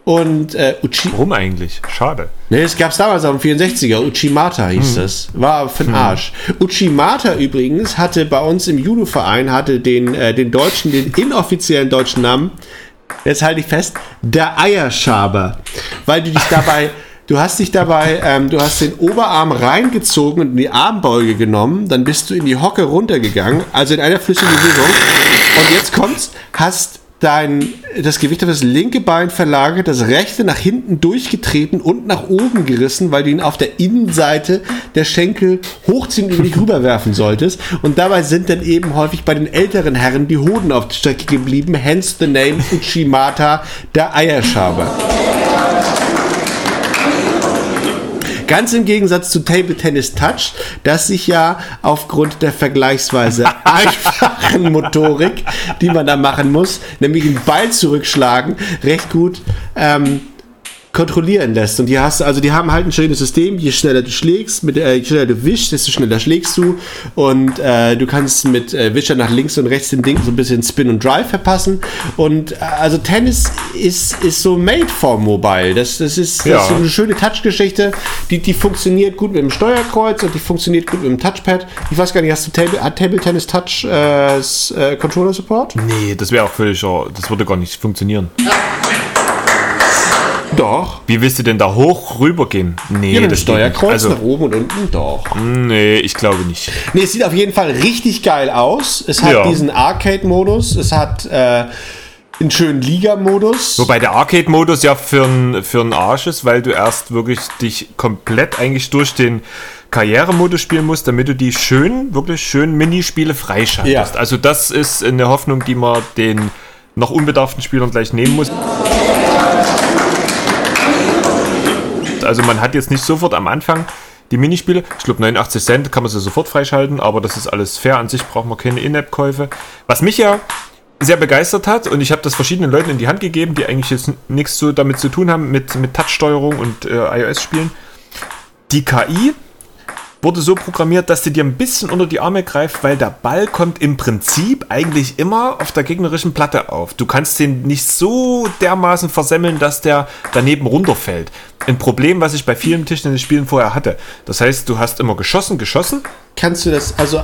und äh, Uchi Warum eigentlich? Schade. Ne, es gab es damals dem 64er, Uchimata hieß das. War für den Arsch. Uchimata übrigens hatte bei uns im Judo-Verein, hatte den, äh, den deutschen, den inoffiziellen deutschen Namen, jetzt halte ich fest, der Eierschaber. Weil du dich dabei, du hast dich dabei, ähm, du hast den Oberarm reingezogen und in die Armbeuge genommen, dann bist du in die Hocke runtergegangen, also in einer flüssigen Bewegung. Und jetzt kommst, hast dein, das Gewicht auf das linke Bein verlagert, das rechte nach hinten durchgetreten und nach oben gerissen, weil du ihn auf der Innenseite der Schenkel hochziehen und dich rüberwerfen solltest. Und dabei sind dann eben häufig bei den älteren Herren die Hoden auf der Strecke geblieben. Hence the name Uchimata, der Eierschaber. Ganz im Gegensatz zu Table Tennis Touch, das sich ja aufgrund der vergleichsweise einfachen Motorik, die man da machen muss, nämlich den Ball zurückschlagen, recht gut ähm, kontrollieren lässt. Und hier hast also die haben halt ein schönes System, je schneller du schlägst, mit, äh, je schneller du wischst, desto schneller schlägst du. Und äh, du kannst mit äh, Wischer nach links und rechts den Ding so ein bisschen Spin und Drive verpassen. Und äh, also Tennis ist, ist so made for Mobile. Das, das, ist, das Ja. ist so eine schöne Touch-Geschichte. Die, die funktioniert gut mit dem Steuerkreuz und die funktioniert gut mit dem Touchpad. Ich weiß gar nicht, hast du Table, hat Table Tennis Touch äh, äh, Controller Support? Nee, das wäre auch völlig, das würde gar nicht funktionieren. Doch. Wie willst du denn da hoch rübergehen? Nee, Ja, mit dem das Steuerkreuz. Also, nach oben und unten, doch. nee, ich glaube nicht. Nee, es sieht auf jeden Fall richtig geil aus. Es hat Ja. diesen Arcade-Modus, es hat äh, einen schönen Liga-Modus. Wobei der Arcade-Modus ja für einen für n Arsch ist, weil du erst wirklich dich komplett eigentlich durch den Karrieremodus spielen musst, damit du die schön, wirklich schön Minispiele freischaltest. Ja. Also das ist eine Hoffnung, die man den noch unbedarften Spielern gleich nehmen muss. Also man hat jetzt nicht sofort am Anfang die Minispiele. Ich glaube 89 Cent kann man sie sofort freischalten, aber das ist alles fair. An sich braucht man keine In-App-Käufe. Was mich ja sehr begeistert hat und ich habe das verschiedenen Leuten in die Hand gegeben, die eigentlich jetzt nichts so damit zu tun haben mit, mit Touch-Steuerung und äh, iOS-Spielen. Die KI wurde so programmiert, dass die dir ein bisschen unter die Arme greift, weil der Ball kommt im Prinzip eigentlich immer auf der gegnerischen Platte auf. Du kannst den nicht so dermaßen versemmeln, dass der daneben runterfällt. Ein Problem, was ich bei vielen Tischtennis-Spielen vorher hatte. Das heißt, du hast immer geschossen, geschossen. Kannst du das, also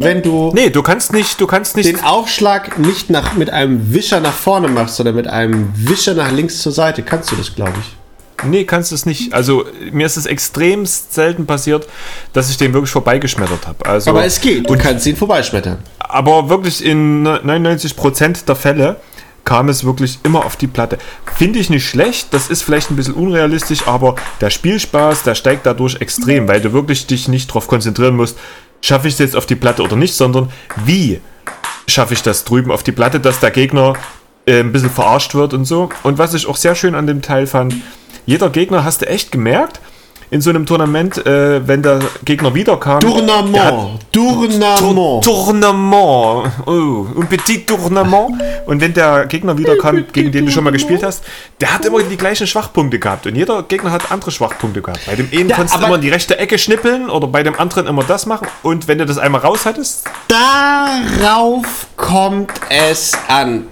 wenn du Nee, du kannst nicht, du kannst nicht. den Aufschlag nicht nach, mit einem Wischer nach vorne machst, sondern mit einem Wischer nach links zur Seite, kannst du das, glaube ich. Nee, kannst du es nicht. Also mir ist es extrem selten passiert, dass ich den wirklich vorbeigeschmettert habe. Also, Aber es geht, du kannst ihn vorbeischmettern. aber wirklich in 99% der Fälle kam es wirklich immer auf die Platte. Finde ich nicht schlecht, das ist vielleicht ein bisschen unrealistisch, aber der Spielspaß, der steigt dadurch extrem, weil du wirklich dich nicht darauf konzentrieren musst, schaffe ich es jetzt auf die Platte oder nicht, sondern wie schaffe ich das drüben auf die Platte, dass der Gegner äh, ein bisschen verarscht wird und so. Und was ich auch sehr schön an dem Teil fand, jeder Gegner hast du echt gemerkt, in so einem Tournament, äh, wenn der Gegner wiederkam. der hat- Tournament, Tournament. Tournament. Oh, un petit Tournament. Und wenn der Gegner wiederkam, gegen den du schon mal gespielt hast, der hat immer die gleichen Schwachpunkte gehabt. Und jeder Gegner hat andere Schwachpunkte gehabt. Bei dem einen Ja, konntest du immer in die rechte Ecke schnippeln oder bei dem anderen immer das machen. Und wenn du das einmal raus hattest, Darauf kommt es an.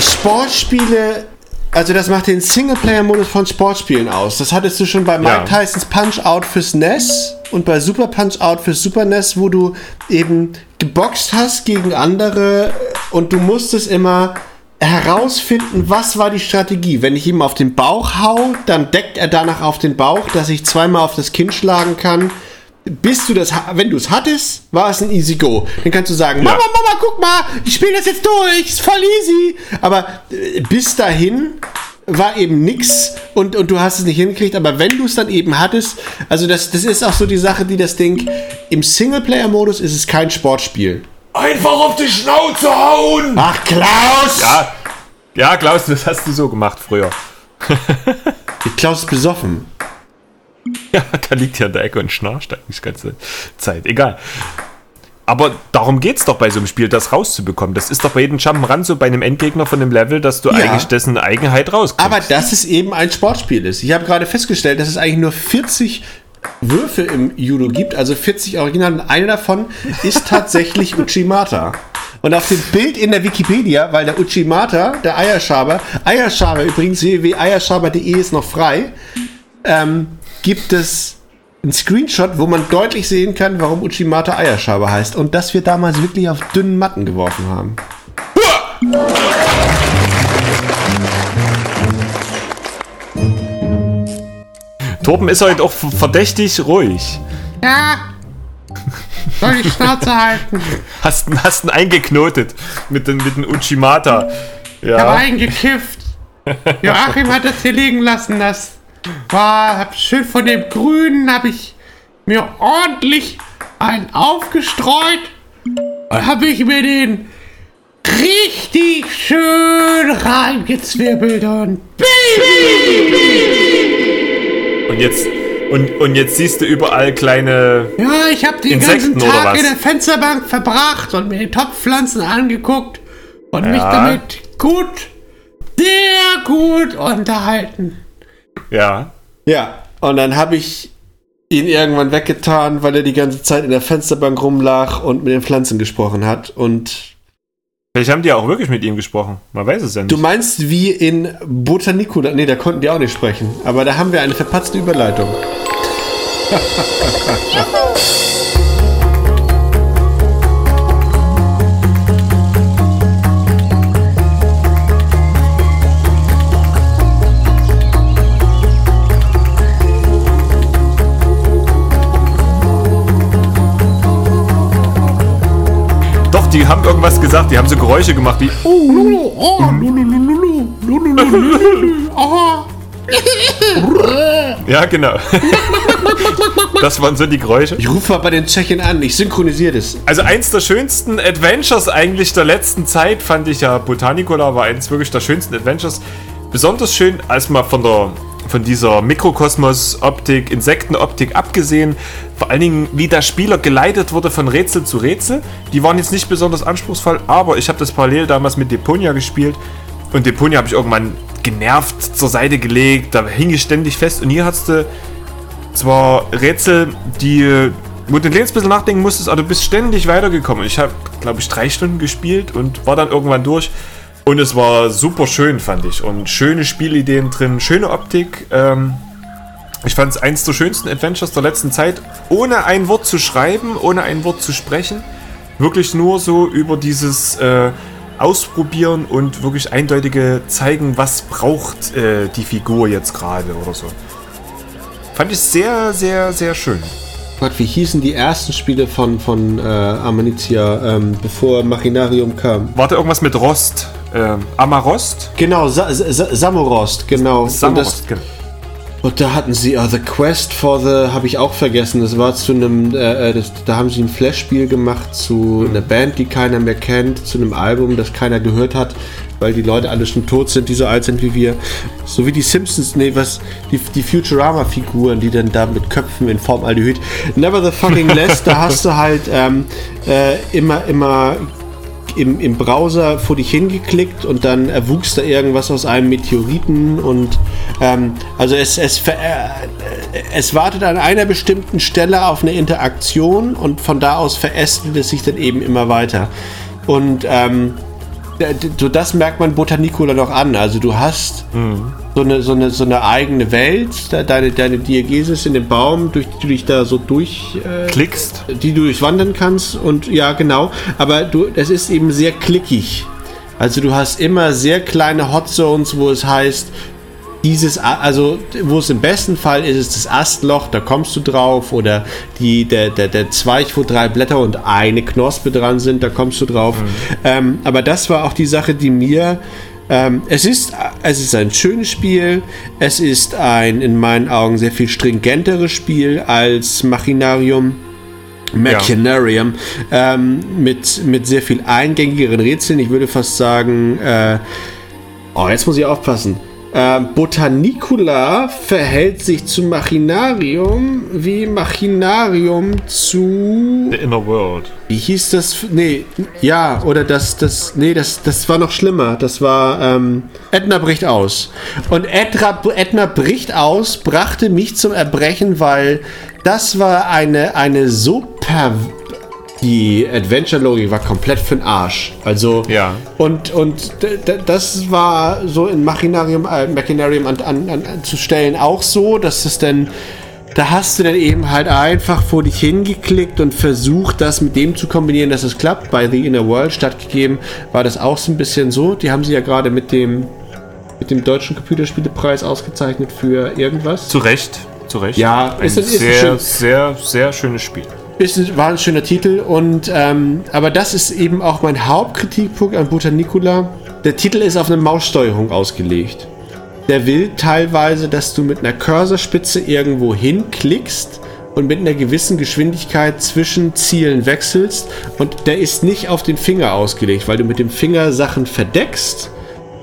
Sportspiele, also das macht den Singleplayer-Modus von Sportspielen aus. Das hattest du schon bei Mike Ja. Tysons Punch-Out fürs NES und bei Super Punch-Out fürs Super NES, wo du eben geboxt hast gegen andere und du musstest immer herausfinden, was war die Strategie. Wenn ich ihm auf den Bauch hau, dann deckt er danach auf den Bauch, dass ich zweimal auf das Kinn schlagen kann. Bis du das, ha- wenn du es hattest, war es ein easy go. Dann kannst du sagen, Mama, Mama, guck mal, ich spiele das jetzt durch, ist voll easy. Aber äh, bis dahin war eben nix und, und du hast es nicht hingekriegt. Aber wenn du es dann eben hattest, also das, das ist auch so die Sache, die das Ding, im Singleplayer-Modus ist es kein Sportspiel. Einfach auf die Schnauze hauen! Ach, Klaus! ja, ja, Klaus, das hast du so gemacht früher. Klaus ist besoffen. Ja, da liegt hier in der Ecke und schnarcht eigentlich die ganze Zeit. Egal. Aber darum geht's doch bei so einem Spiel, das rauszubekommen. Das ist doch bei jedem Jump'n'Run so bei einem Endgegner von einem Level, dass du Ja. eigentlich dessen Eigenheit rauskommst. Aber dass es eben ein Sportspiel ist. Ich habe gerade festgestellt, dass es eigentlich nur 40 Würfe im Judo gibt, also 40 Original. Und einer davon ist tatsächlich Uchimata. Und auf dem Bild in der Wikipedia, weil der Uchimata, der Eierschaber, Eierschaber übrigens, www.eierschaber.de ist noch frei, ähm, gibt es einen Screenshot, wo man deutlich sehen kann, warum Uchimata Eierschaber heißt. Und dass wir damals wirklich auf dünnen Matten geworfen haben. Torben ist heute auch verdächtig ruhig. Ja. Soll die Schnauze halten. Hast, hast ihn eingeknotet mit dem, mit dem Uchimata. Ich habe Ja. eingekifft. Joachim hat das hier liegen lassen. Das war hab schön von dem Grünen habe ich mir ordentlich einen aufgestreut. Und habe ich mir den richtig schön reingezwirbelt und Und jetzt, und, und jetzt siehst du überall kleine. ja, ich habe den Insekten ganzen Tag in der Fensterbank verbracht und mir die Topfpflanzen angeguckt und mich Ja. damit gut, sehr gut unterhalten. Ja. Ja, und dann habe ich ihn irgendwann weggetan, weil er die ganze Zeit in der Fensterbank rumlag und mit den Pflanzen gesprochen hat. Und Vielleicht haben die ja auch wirklich mit ihm gesprochen. Man weiß es ja nicht. du meinst wie in Botanico, nee, da konnten die auch nicht sprechen. Aber da haben wir eine verpatzte Überleitung. Doch, die haben irgendwas gesagt, die haben so Geräusche gemacht, wie. Oh. Ja, genau. Das waren so die Geräusche. Ich rufe mal bei den Tschechen an, ich synchronisiere das. Also eins der schönsten Adventures eigentlich der letzten Zeit fand ich ja Botanicola war eins wirklich der schönsten Adventures. Besonders schön, als mal von der von dieser Mikrokosmos-Optik, Insektenoptik abgesehen, vor allen Dingen, wie der Spieler geleitet wurde von Rätsel zu Rätsel. Die waren jetzt nicht besonders anspruchsvoll, aber ich habe das parallel damals mit Deponia gespielt und Deponia habe ich irgendwann genervt zur Seite gelegt, da hing ich ständig fest und hier hattest du zwar Rätsel, die wo du ein bisschen nachdenken musstest, aber du bist ständig weitergekommen. Ich habe, glaube ich, drei Stunden gespielt und war dann irgendwann durch. Und es war super schön, fand ich. Und schöne Spielideen drin, schöne Optik. Ähm, ich fand es eins der schönsten Adventures der letzten Zeit, ohne ein Wort zu schreiben, ohne ein Wort zu sprechen. Wirklich nur so über dieses äh, Ausprobieren und wirklich eindeutige zeigen, was braucht äh, die Figur jetzt gerade oder so. Fand ich sehr, sehr, sehr schön. Gott, wie hießen die ersten Spiele von, von äh, Amanitia, ähm, bevor Machinarium kam? Warte, irgendwas mit Rost. Ähm, Amarost? Genau, Sa Sa Samorost, genau. Und, das, Samorost, genau. und da hatten sie uh, The Quest for the, habe ich auch vergessen, das war zu einem, äh, äh, das, da haben sie ein Flash-Spiel gemacht zu einer Band, die keiner mehr kennt, zu einem Album, das keiner gehört hat, weil die Leute alle schon tot sind, die so alt sind wie wir. So wie die Simpsons, nee, was, die, die Futurama-Figuren, die dann da mit Köpfen in Formaldehyd. Never the fucking less, da hast du halt ähm, äh, immer, immer im, im Browser vor dich hingeklickt und dann erwuchs da irgendwas aus einem Meteoriten und ähm, also es, es, äh, es wartet an einer bestimmten Stelle auf eine Interaktion und von da aus verästelt es sich dann eben immer weiter. Und ähm, so das merkt man Botanicola noch an. Also du hast so, eine, so, eine, so eine eigene Welt, deine, deine Diegesis in dem Baum, durch die du dich da so durch äh, Klickst. die du durchwandern kannst und ja genau, aber du, es ist eben sehr klickig. Also du hast immer sehr kleine Hotzones, wo es heißt, dieses, also wo es im besten Fall ist, ist das Astloch, da kommst du drauf oder die, der, der, der Zweig, wo drei Blätter und eine Knospe dran sind, da kommst du drauf. Ähm, aber das war auch die Sache, die mir ähm, es, ist, es ist ein schönes Spiel. Es ist ein in meinen Augen sehr viel stringenteres Spiel als Machinarium. Machinarium ähm, mit, mit sehr viel eingängigeren Rätseln. Ich würde fast sagen, äh, oh, jetzt muss ich aufpassen. Äh, Botanicula verhält sich zu Machinarium wie Machinarium zu The Inner World. wie hieß das? Nee, ja, oder das, das, nee, das, das war noch schlimmer. Das war, ähm, Edna bricht aus. Und Edna, Edna bricht aus, brachte mich zum Erbrechen, weil das war eine, eine so per... Die Adventure-Logik war komplett für den Arsch. Also, Ja. und, und das war so in Machinarium, äh, Machinarium an, an, an, zu stellen auch so, dass es dann da hast du dann eben halt einfach vor dich hingeklickt und versucht, das mit dem zu kombinieren, dass es klappt. Bei The Inner World stattgegeben war das auch so ein bisschen so. Die haben sie ja gerade mit dem, mit dem deutschen Computerspielepreis ausgezeichnet für irgendwas. Zu Recht. Zu Recht. Ja, ein ist- ist sehr, schön. sehr, sehr schönes Spiel. Ist, war ein schöner Titel und ähm, aber das ist eben auch mein Hauptkritikpunkt an Botanicula. Der Titel ist auf eine Maussteuerung ausgelegt. Der will teilweise, dass du mit einer Cursorspitze irgendwo hinklickst und mit einer gewissen Geschwindigkeit zwischen Zielen wechselst und der ist nicht auf den Finger ausgelegt, weil du mit dem Finger Sachen verdeckst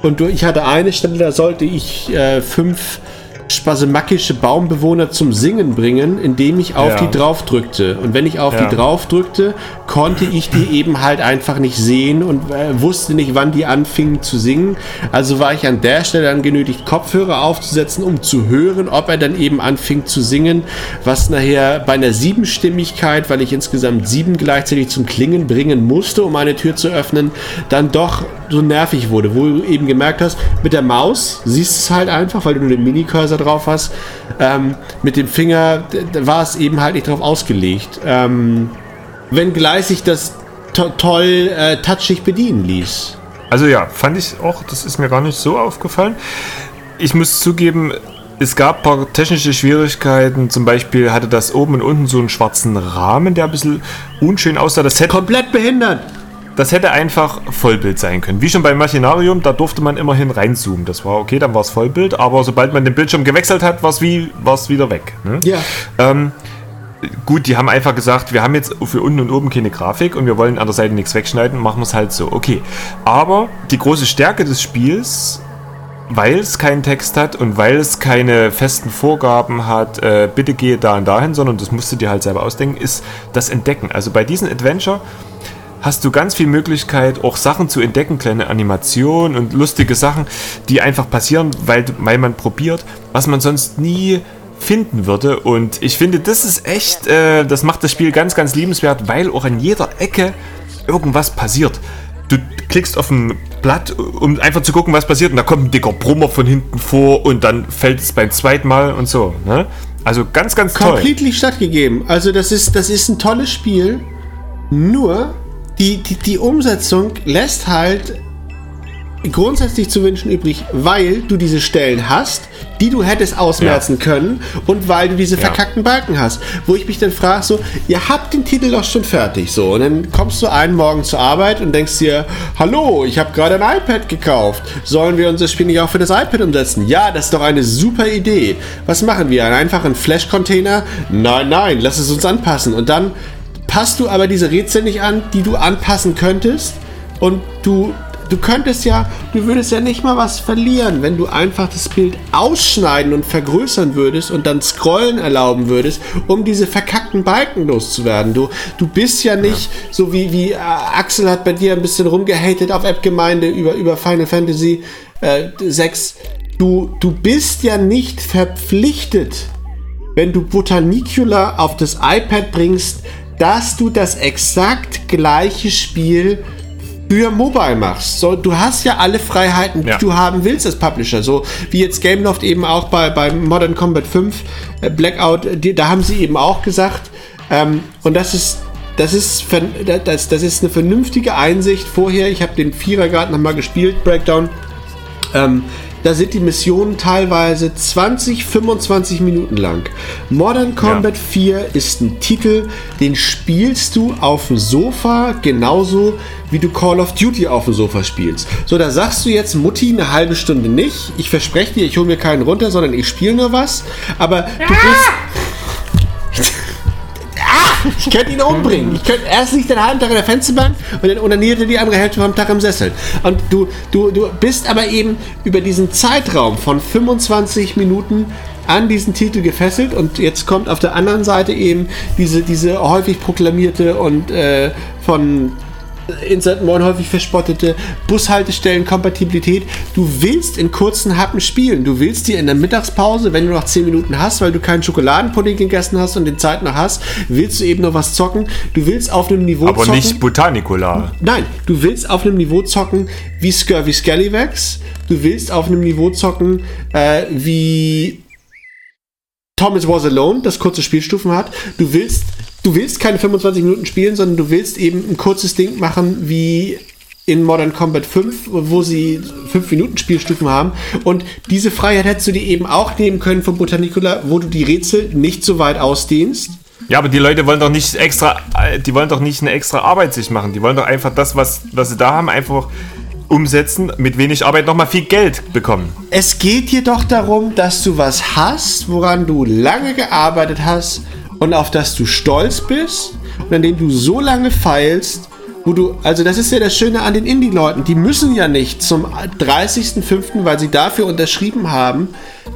und du, ich hatte eine Stelle, da sollte ich äh, fünf spasemakische Baumbewohner zum Singen bringen, indem ich auf Ja. die drauf drückte. Und wenn ich auf Ja. die drauf drückte, konnte ich die eben halt einfach nicht sehen und äh, wusste nicht, wann die anfingen zu singen. Also war ich an der Stelle dann genötigt, Kopfhörer aufzusetzen, um zu hören, ob er dann eben anfing zu singen, was nachher bei einer Siebenstimmigkeit, weil ich insgesamt sieben gleichzeitig zum Klingen bringen musste, um eine Tür zu öffnen, dann doch so nervig wurde, wo du eben gemerkt hast, mit der Maus siehst du es halt einfach, weil du nur den Mini-Cursor drauf hast. Ähm, mit dem Finger war es eben halt nicht drauf ausgelegt. Ähm, wenngleich sich das to toll äh, touchig bedienen ließ. Also ja, fand ich auch, das ist mir gar nicht so aufgefallen. Ich muss zugeben, es gab ein paar technische Schwierigkeiten. Zum Beispiel hatte das oben und unten so einen schwarzen Rahmen, der ein bisschen unschön aussah. Das hätte Komplett behindert. Das hätte einfach Vollbild sein können. Wie schon beim Machinarium, da durfte man immerhin reinzoomen. Das war okay, dann war es Vollbild, aber sobald man den Bildschirm gewechselt hat, war es wie, war's wieder weg. Ne? Ja. Ähm, gut, die haben einfach gesagt, wir haben jetzt für unten und oben keine Grafik und wir wollen an der Seite nichts wegschneiden, machen wir es halt so. Okay. Aber die große Stärke des Spiels, weil es keinen Text hat und weil es keine festen Vorgaben hat, äh, bitte gehe da und dahin, sondern das musst du dir halt selber ausdenken, ist das Entdecken. Also bei diesem Adventure hast du ganz viel Möglichkeit, auch Sachen zu entdecken, kleine Animationen und lustige Sachen, die einfach passieren, weil, weil man probiert, was man sonst nie finden würde. Und ich finde, das ist echt, äh, das macht das Spiel ganz, ganz liebenswert, weil auch an jeder Ecke irgendwas passiert. Du klickst auf ein Blatt, um einfach zu gucken, was passiert, und da kommt ein dicker Brummer von hinten vor und dann fällt es beim zweiten Mal und so. Ne? Also ganz, ganz toll. Completely stattgegeben. Also das ist, das ist ein tolles Spiel. Nur die, die, die Umsetzung lässt halt grundsätzlich zu wünschen übrig, weil du diese Stellen hast, die du hättest ausmerzen können und weil du diese verkackten Balken hast. Wo ich mich dann frage, so, ihr habt den Titel doch schon fertig, so. Und dann kommst du einen Morgen zur Arbeit und denkst dir, hallo, ich habe gerade ein iPad gekauft. Sollen wir unser Spiel nicht auch für das iPad umsetzen? Ja, das ist doch eine super Idee. Was machen wir? Einen einfachen Flash-Container? Nein, nein, lass es uns anpassen. Und dann passt du aber diese Rätsel nicht an, die du anpassen könntest. Und du, du könntest ja, du würdest ja nicht mal was verlieren, wenn du einfach das Bild ausschneiden und vergrößern würdest und dann scrollen erlauben würdest, um diese verkackten Balken loszuwerden. Du, du bist ja nicht so wie, wie äh, Axel hat bei dir ein bisschen rumgehatet auf App-Gemeinde über, über Final Fantasy äh, 6. Du, du bist ja nicht verpflichtet, wenn du Botanicula auf das iPad bringst, dass du das exakt gleiche Spiel für Mobile machst. So, du hast ja alle Freiheiten, die Ja. du haben willst als Publisher. So wie jetzt Gameloft eben auch bei, bei Modern Combat 5 äh, Blackout, die, da haben sie eben auch gesagt, ähm, und das ist das ist, das, das ist eine vernünftige Einsicht. Vorher, ich habe den Vierer gerade nochmal gespielt, Breakdown. Ähm, da sind die Missionen teilweise 20, 25 Minuten lang. Modern Combat 4 ist ein Titel, den spielst du auf dem Sofa genauso wie du Call of Duty auf dem Sofa spielst. So, da sagst du jetzt Mutti eine halbe Stunde nicht. Ich verspreche dir, ich hole mir keinen runter, sondern ich spiele nur was. Aber du bist. Ah, ich könnte ihn umbringen. Ich könnte erst nicht den halben Tag in der Fensterbank und dann onaniert er die andere Hälfte vom Tag im Sessel. Und du, du, du bist aber eben über diesen Zeitraum von 25 Minuten an diesen Titel gefesselt und jetzt kommt auf der anderen Seite eben diese, diese häufig proklamierte und äh, von Insert Moin häufig verspottete Bushaltestellen-Kompatibilität. Du willst in kurzen Happen spielen. Du willst dir in der Mittagspause, wenn du noch 10 Minuten hast, weil du keinen Schokoladenpudding gegessen hast und den Zeit noch hast, willst du eben noch was zocken. Du willst auf einem Niveau Aber zocken. nicht Botanicula. Nein, du willst auf einem Niveau zocken wie Scurvy Scallywags. Du willst auf einem Niveau zocken äh, wie Thomas Was Alone, das kurze Spielstufen hat. Du willst, du willst keine 25 Minuten spielen, sondern du willst eben ein kurzes Ding machen wie in Modern Combat 5, wo sie 5 Minuten Spielstufen haben. Und diese Freiheit hättest du dir eben auch nehmen können von Botanicula, wo du die Rätsel nicht so weit ausdehnst. Ja, aber die Leute wollen doch nicht extra, äh, die wollen doch nicht eine extra Arbeit sich machen. Die wollen doch einfach das, was, was sie da haben, einfach umsetzen, mit wenig Arbeit nochmal viel Geld bekommen. Es geht jedoch darum, dass du was hast, woran du lange gearbeitet hast und auf das du stolz bist und an dem du so lange feilst, wo du, also das ist ja das Schöne an den Indie-Leuten, die müssen ja nicht zum 30.05., weil sie dafür unterschrieben haben,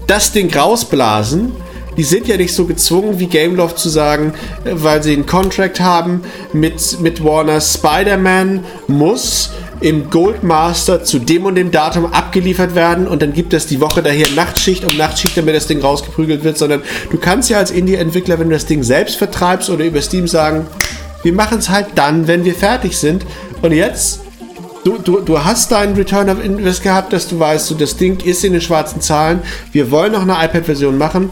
das Ding rausblasen. Die sind ja nicht so gezwungen wie Gameloft zu sagen, äh, weil sie einen Contract haben mit, mit Warner, Spider-Man muss im Goldmaster zu dem und dem Datum abgeliefert werden und dann gibt es die Woche daher Nachtschicht um Nachtschicht, damit das Ding rausgeprügelt wird, sondern du kannst ja als Indie-Entwickler, wenn du das Ding selbst vertreibst oder über Steam sagen, wir machen es halt dann, wenn wir fertig sind. Und jetzt, du, du, du hast deinen Return of Invest gehabt, dass du weißt, so, das Ding ist in den schwarzen Zahlen, wir wollen noch eine iPad-Version machen,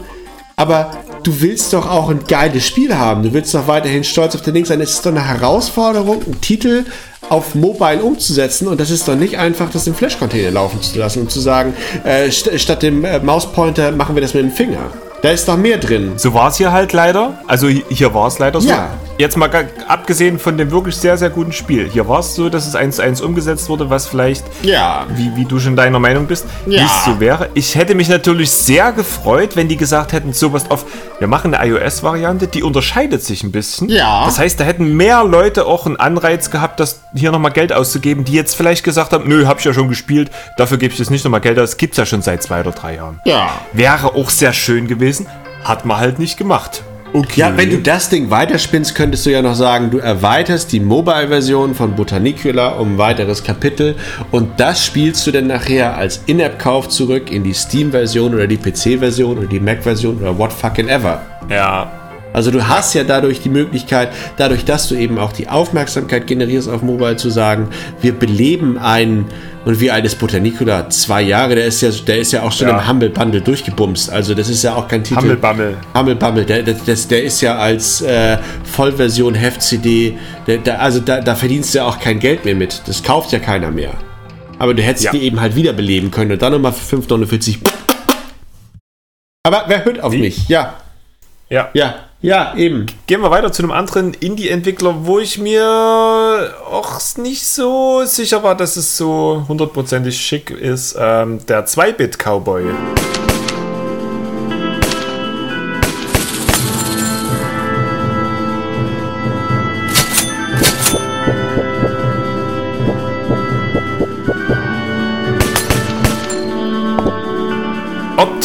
aber du willst doch auch ein geiles Spiel haben. Du willst doch weiterhin stolz auf den Ding sein. Es ist doch eine Herausforderung, einen Titel auf Mobile umzusetzen und das ist doch nicht einfach, das im Flash-Container laufen zu lassen und zu sagen, äh, st statt dem äh, Mauspointer machen wir das mit dem Finger. Da ist doch mehr drin. So war es hier halt leider. Also hi- hier war es leider so. Ja. Jetzt mal abgesehen von dem wirklich sehr, sehr guten Spiel. Hier war es so, dass es eins zu eins umgesetzt wurde, was vielleicht, Ja. wie, wie du schon deiner Meinung bist, Ja. nicht so wäre. Ich hätte mich natürlich sehr gefreut, wenn die gesagt hätten, so was auf, wir machen eine iOS-Variante, die unterscheidet sich ein bisschen. Ja. Das heißt, da hätten mehr Leute auch einen Anreiz gehabt, das hier nochmal Geld auszugeben, die jetzt vielleicht gesagt haben, nö, hab ich ja schon gespielt, dafür gebe ich jetzt nicht nochmal Geld aus, gibt's ja schon seit zwei oder drei Jahren. Ja. Wäre auch sehr schön gewesen, hat man halt nicht gemacht. Okay. Ja, wenn du das Ding weiterspinnst, könntest du ja noch sagen, du erweiterst die Mobile-Version von Botanicula um ein weiteres Kapitel und das spielst du dann nachher als In-App-Kauf zurück in die Steam-Version oder die PC-Version oder die Mac-Version oder what fucking ever. Ja, Also du hast ja dadurch die Möglichkeit, dadurch, dass du eben auch die Aufmerksamkeit generierst auf Mobile, zu sagen, wir beleben einen, und wie ist Botanicula? Zwei Jahre, der ist ja, der ist ja auch schon Ja. im Humble Bundle durchgebumst. Also das ist ja auch kein Titel. Hummelbammel. Humble Bumble, der, der, der ist ja als äh, Vollversion Heft-CD, also da, da verdienst du ja auch kein Geld mehr mit. Das kauft ja keiner mehr. Aber du hättest Ja. die eben halt wiederbeleben können und dann nochmal für 5,49 Aber wer hört auf mich? Ja, Ja. ja, ja, eben. Gehen wir weiter zu einem anderen Indie-Entwickler, wo ich mir auch nicht so sicher war, dass es so hundertprozentig schick ist. Ähm, der 2-Bit-Cowboy.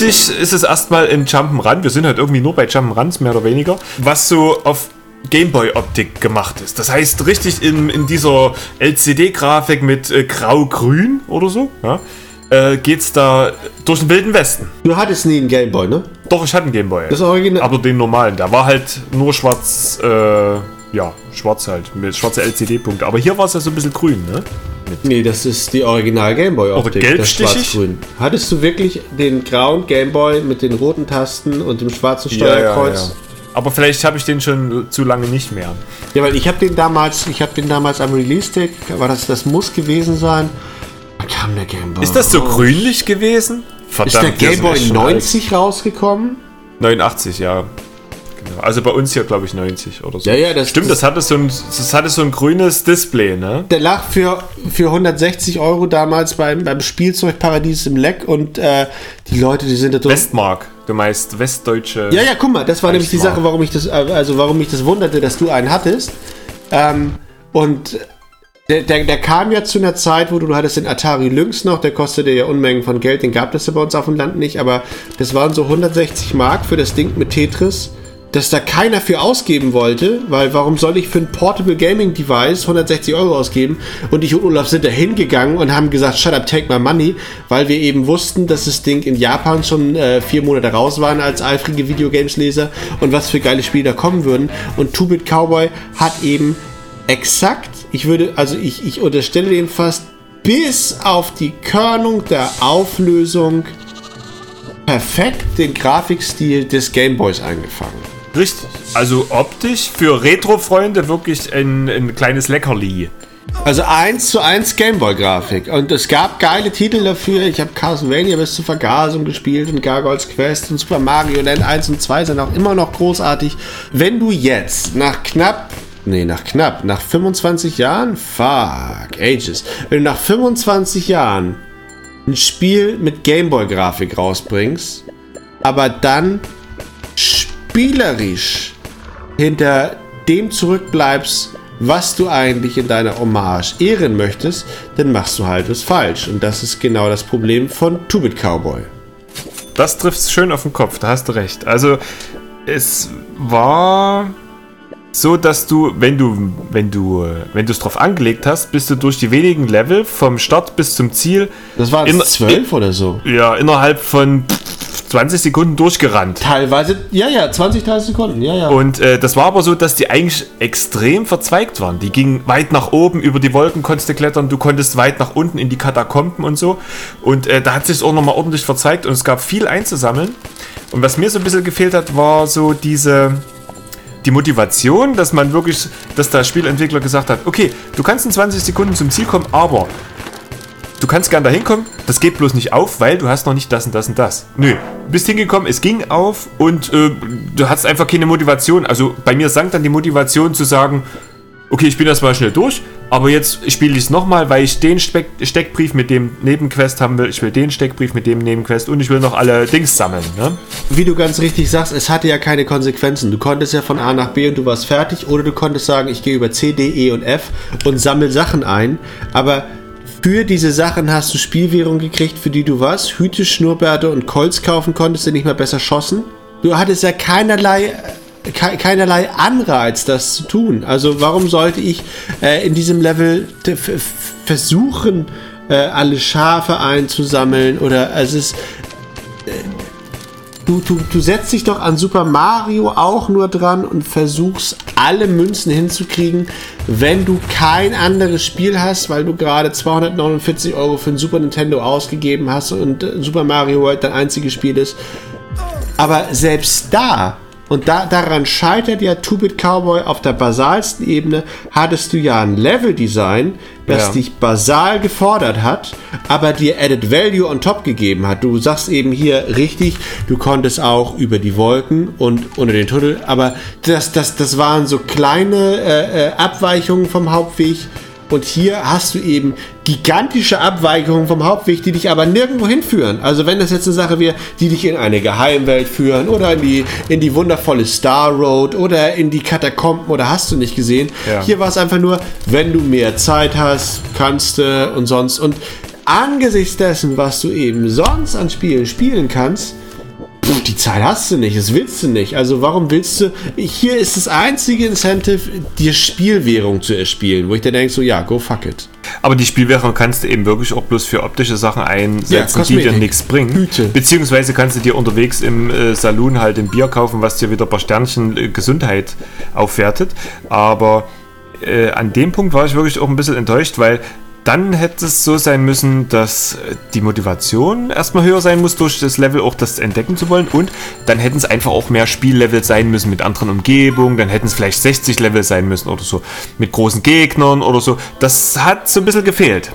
Optisch ist es erstmal ein Jump'n'Run. Wir sind halt irgendwie nur bei Jump'n'Runs, mehr oder weniger. Was so auf Gameboy-Optik gemacht ist. Das heißt, richtig in, in dieser LCD-Grafik mit äh, Grau-Grün oder so, ja, äh, geht's da durch den Wilden Westen. Du hattest nie einen Gameboy, ne? Doch, ich hatte einen Gameboy. Das Original. aber den normalen. Der war halt nur schwarz, äh, ja, schwarz halt, mit schwarze LCD-Punkte. Aber hier war es ja so ein bisschen grün, ne? Nee, das ist die Original Gameboy Optik. Oder gelbstichig? Schwarz-Grün. Hattest du wirklich den grauen Gameboy mit den roten Tasten und dem schwarzen Steuerkreuz? Aber vielleicht habe ich den schon zu lange nicht mehr. Ja, weil ich habe den damals, ich habe den damals am Release-Tag, war das, das muss gewesen sein. Da kam der Gameboy. Ist das so raus. grünlich gewesen? Ist der Verdammt, die sind Gameboy echt schon alt. 90 rausgekommen? 89, ja. Genau. Also bei uns hier, glaube ich, 90 oder so. Ja, ja, das- Stimmt, das hatte, so ein, das hatte so ein grünes Display, ne? Der lag für, für 160 Euro damals beim, beim Spielzeugparadies im Leck und äh, die Leute, die sind da drin. Westmark. Du meinst westdeutsche. Ja, ja, guck mal, das war nämlich die. Sache, warum ich das, äh, also warum mich das wunderte, dass du einen hattest. Ähm, und der, der, der kam ja zu einer Zeit, wo du, du hattest den Atari Lynx noch, der kostete ja Unmengen von Geld, den gab es ja bei uns auf dem Land nicht, aber das waren so 160 Mark für das Ding mit Tetris, dass da keiner für ausgeben wollte, weil warum soll ich für ein Portable Gaming Device 160 Euro ausgeben? Und ich und Olaf sind da hingegangen und haben gesagt, shut up, take my money, weil wir eben wussten, dass das Ding in Japan schon äh, vier Monate raus waren als eifrige Videogames-Leser und was für geile Spiele da kommen würden. Und Two-Bit Cowboy hat eben exakt, ich würde, also ich, ich unterstelle dem fast bis auf die Körnung der Auflösung perfekt den Grafikstil des Gameboys eingefangen. Richtig. Also optisch für Retro-Freunde wirklich ein, ein kleines Leckerli. Also 1 zu 1 Gameboy-Grafik. Und es gab geile Titel dafür. Ich habe Castlevania bis zur Vergasung gespielt und Gargoyles Quest und Super Mario Land 1 und 2 sind auch immer noch großartig. Wenn du jetzt nach knapp, nee, nach knapp, nach 25 Jahren, fuck, ages, wenn du nach 25 Jahren ein Spiel mit Gameboy-Grafik rausbringst, aber dann spielerisch hinter dem zurückbleibst, was du eigentlich in deiner Hommage ehren möchtest, dann machst du halt was falsch. Und das ist genau das Problem von Two-Bit Cowboy. Das trifft schön auf den Kopf, da hast du recht. Also, es war so, dass du, wenn du, wenn du, wenn du es drauf angelegt hast, bist du durch die wenigen Level vom Start bis zum Ziel Das waren zwölf oder so. ja, innerhalb von 20 Sekunden durchgerannt. Teilweise, ja, ja, 20, 30 Sekunden, ja, ja. Und äh, das war aber so, dass die eigentlich extrem verzweigt waren. Die gingen weit nach oben, über die Wolken konntest du klettern, du konntest weit nach unten in die Katakomben und so. Und äh, da hat sich auch nochmal ordentlich verzweigt und es gab viel einzusammeln. Und was mir so ein bisschen gefehlt hat, war so diese die Motivation, dass man wirklich, dass der Spielentwickler gesagt hat, okay, du kannst in 20 Sekunden zum Ziel kommen, aber du kannst gern da hinkommen, das geht bloß nicht auf, weil du hast noch nicht das und das und das. Nö, bist hingekommen, es ging auf und äh, du hast einfach keine Motivation. Also bei mir sank dann die Motivation zu sagen, okay, ich bin erstmal schnell durch, aber jetzt spiele ich es nochmal, weil ich den Speck Steckbrief mit dem Nebenquest haben will, ich will den Steckbrief mit dem Nebenquest und ich will noch alle Dings sammeln. Ne? Wie du ganz richtig sagst, es hatte ja keine Konsequenzen. Du konntest ja von A nach B und du warst fertig oder du konntest sagen, ich gehe über C, D, E und F und sammel Sachen ein, aber für diese Sachen hast du Spielwährung gekriegt, für die du was, Hüte, Schnurrbärte und Colts kaufen konntest, du nicht mehr besser schossen. Du hattest ja keinerlei ke keinerlei Anreiz, das zu tun. Also warum sollte ich äh, in diesem Level versuchen, äh, alle Schafe einzusammeln oder es ist äh, du, du, du setzt dich doch an Super Mario auch nur dran und versuchst alle Münzen hinzukriegen, wenn du kein anderes Spiel hast, weil du gerade 249 Euro für ein Super Nintendo ausgegeben hast und äh, Super Mario World dein einziges Spiel ist. Aber selbst da und da, daran scheitert ja Two-Bit Cowboy auf der basalsten Ebene. Hattest du ja ein Level-Design, das ja. dich basal gefordert hat, aber dir Added Value on top gegeben hat. Du sagst eben hier richtig, du konntest auch über die Wolken und unter den Tunnel, aber das, das, das waren so kleine äh, äh Abweichungen vom Hauptweg und hier hast du eben gigantische Abweichungen vom Hauptweg, die dich aber nirgendwo hinführen. Also wenn das jetzt eine Sache wäre, die dich in eine Geheimwelt führen oder in die, in die wundervolle Star Road oder in die Katakomben oder hast du nicht gesehen. Ja. Hier war es einfach nur, wenn du mehr Zeit hast, kannst du und sonst. Und angesichts dessen, was du eben sonst an Spielen spielen kannst, die Zeit hast du nicht, das willst du nicht. Also warum willst du, hier ist das einzige Incentive, dir Spielwährung zu erspielen, wo ich dann denke so, ja, go fuck it. Aber die Spielwährung kannst du eben wirklich auch bloß für optische Sachen einsetzen, ja, die dir nichts bringen. Hüte. Beziehungsweise kannst du dir unterwegs im äh, Saloon halt ein Bier kaufen, was dir wieder ein paar Sternchen äh, Gesundheit aufwertet. Aber äh, an dem Punkt war ich wirklich auch ein bisschen enttäuscht, weil dann hätte es so sein müssen, dass die Motivation erstmal höher sein muss, durch das Level auch das entdecken zu wollen. Und dann hätten es einfach auch mehr Spiellevel sein müssen mit anderen Umgebungen. Dann hätten es vielleicht 60 Level sein müssen oder so. Mit großen Gegnern oder so. Das hat so ein bisschen gefehlt.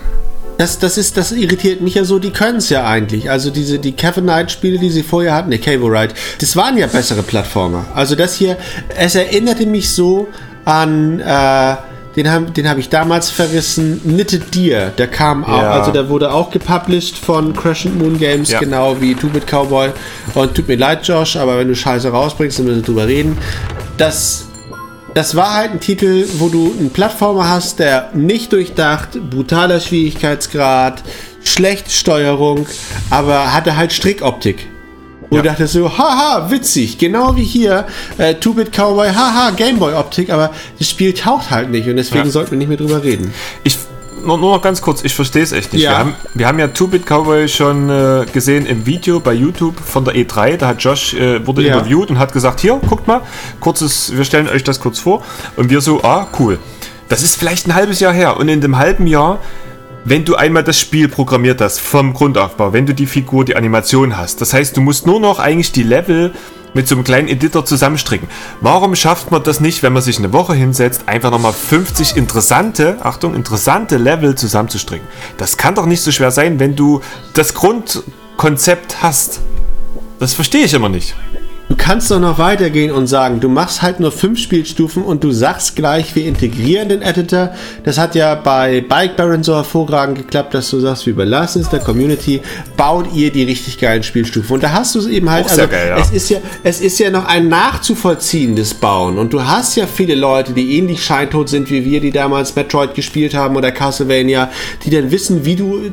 Das, das, ist, das irritiert mich ja so, die können es ja eigentlich. Also diese, die Kevin Knight-Spiele, die sie vorher hatten, der Cable Ride, das waren ja bessere Plattformer. Also das hier, es erinnerte mich so an, äh, den habe den hab ich damals verrissen. Knitted Deer, der kam auch, ja. also der wurde auch gepublished von Crescent Moon Games, ja. genau wie Two-Bit Cowboy. Und tut mir leid, Josh, aber wenn du Scheiße rausbringst, dann müssen wir drüber reden. Das, das war halt ein Titel, wo du einen Plattformer hast, der nicht durchdacht, brutaler Schwierigkeitsgrad, schlechte Steuerung, aber hatte halt Strickoptik. Wo ja. du dachtest so, haha, witzig, genau wie hier, äh, Two-Bit Cowboy, haha, Gameboy-Optik, aber das Spiel taucht halt nicht und deswegen ja. sollten wir nicht mehr drüber reden. Ich, nur, nur noch ganz kurz, ich verstehe es echt nicht. Ja. Wir, haben, wir haben ja Two-Bit Cowboy schon äh, gesehen im Video bei YouTube von der E3, da hat Josh, äh, wurde ja. interviewt und hat gesagt, hier, guckt mal, kurzes, wir stellen euch das kurz vor und wir so, ah, cool. Das ist vielleicht ein halbes Jahr her und in dem halben Jahr wenn du einmal das Spiel programmiert hast, vom Grundaufbau, wenn du die Figur, die Animation hast. Das heißt, du musst nur noch eigentlich die Level mit so einem kleinen Editor zusammenstricken. Warum schafft man das nicht, wenn man sich eine Woche hinsetzt, einfach nochmal 50 interessante, Achtung, interessante Level zusammenzustricken? Das kann doch nicht so schwer sein, wenn du das Grundkonzept hast. Das verstehe ich immer nicht. Du kannst doch noch weitergehen und sagen, du machst halt nur fünf Spielstufen und du sagst gleich, wir integrieren den Editor. Das hat ja bei Bike Baron so hervorragend geklappt, dass du sagst, wir überlassen es der Community, baut ihr die richtig geilen Spielstufen. Und da hast du es eben halt, also geil, ja. es ist ja, es ist ja noch ein nachzuvollziehendes Bauen. Und du hast ja viele Leute, die ähnlich scheintot sind wie wir, die damals Metroid gespielt haben oder Castlevania, die dann wissen, wie du,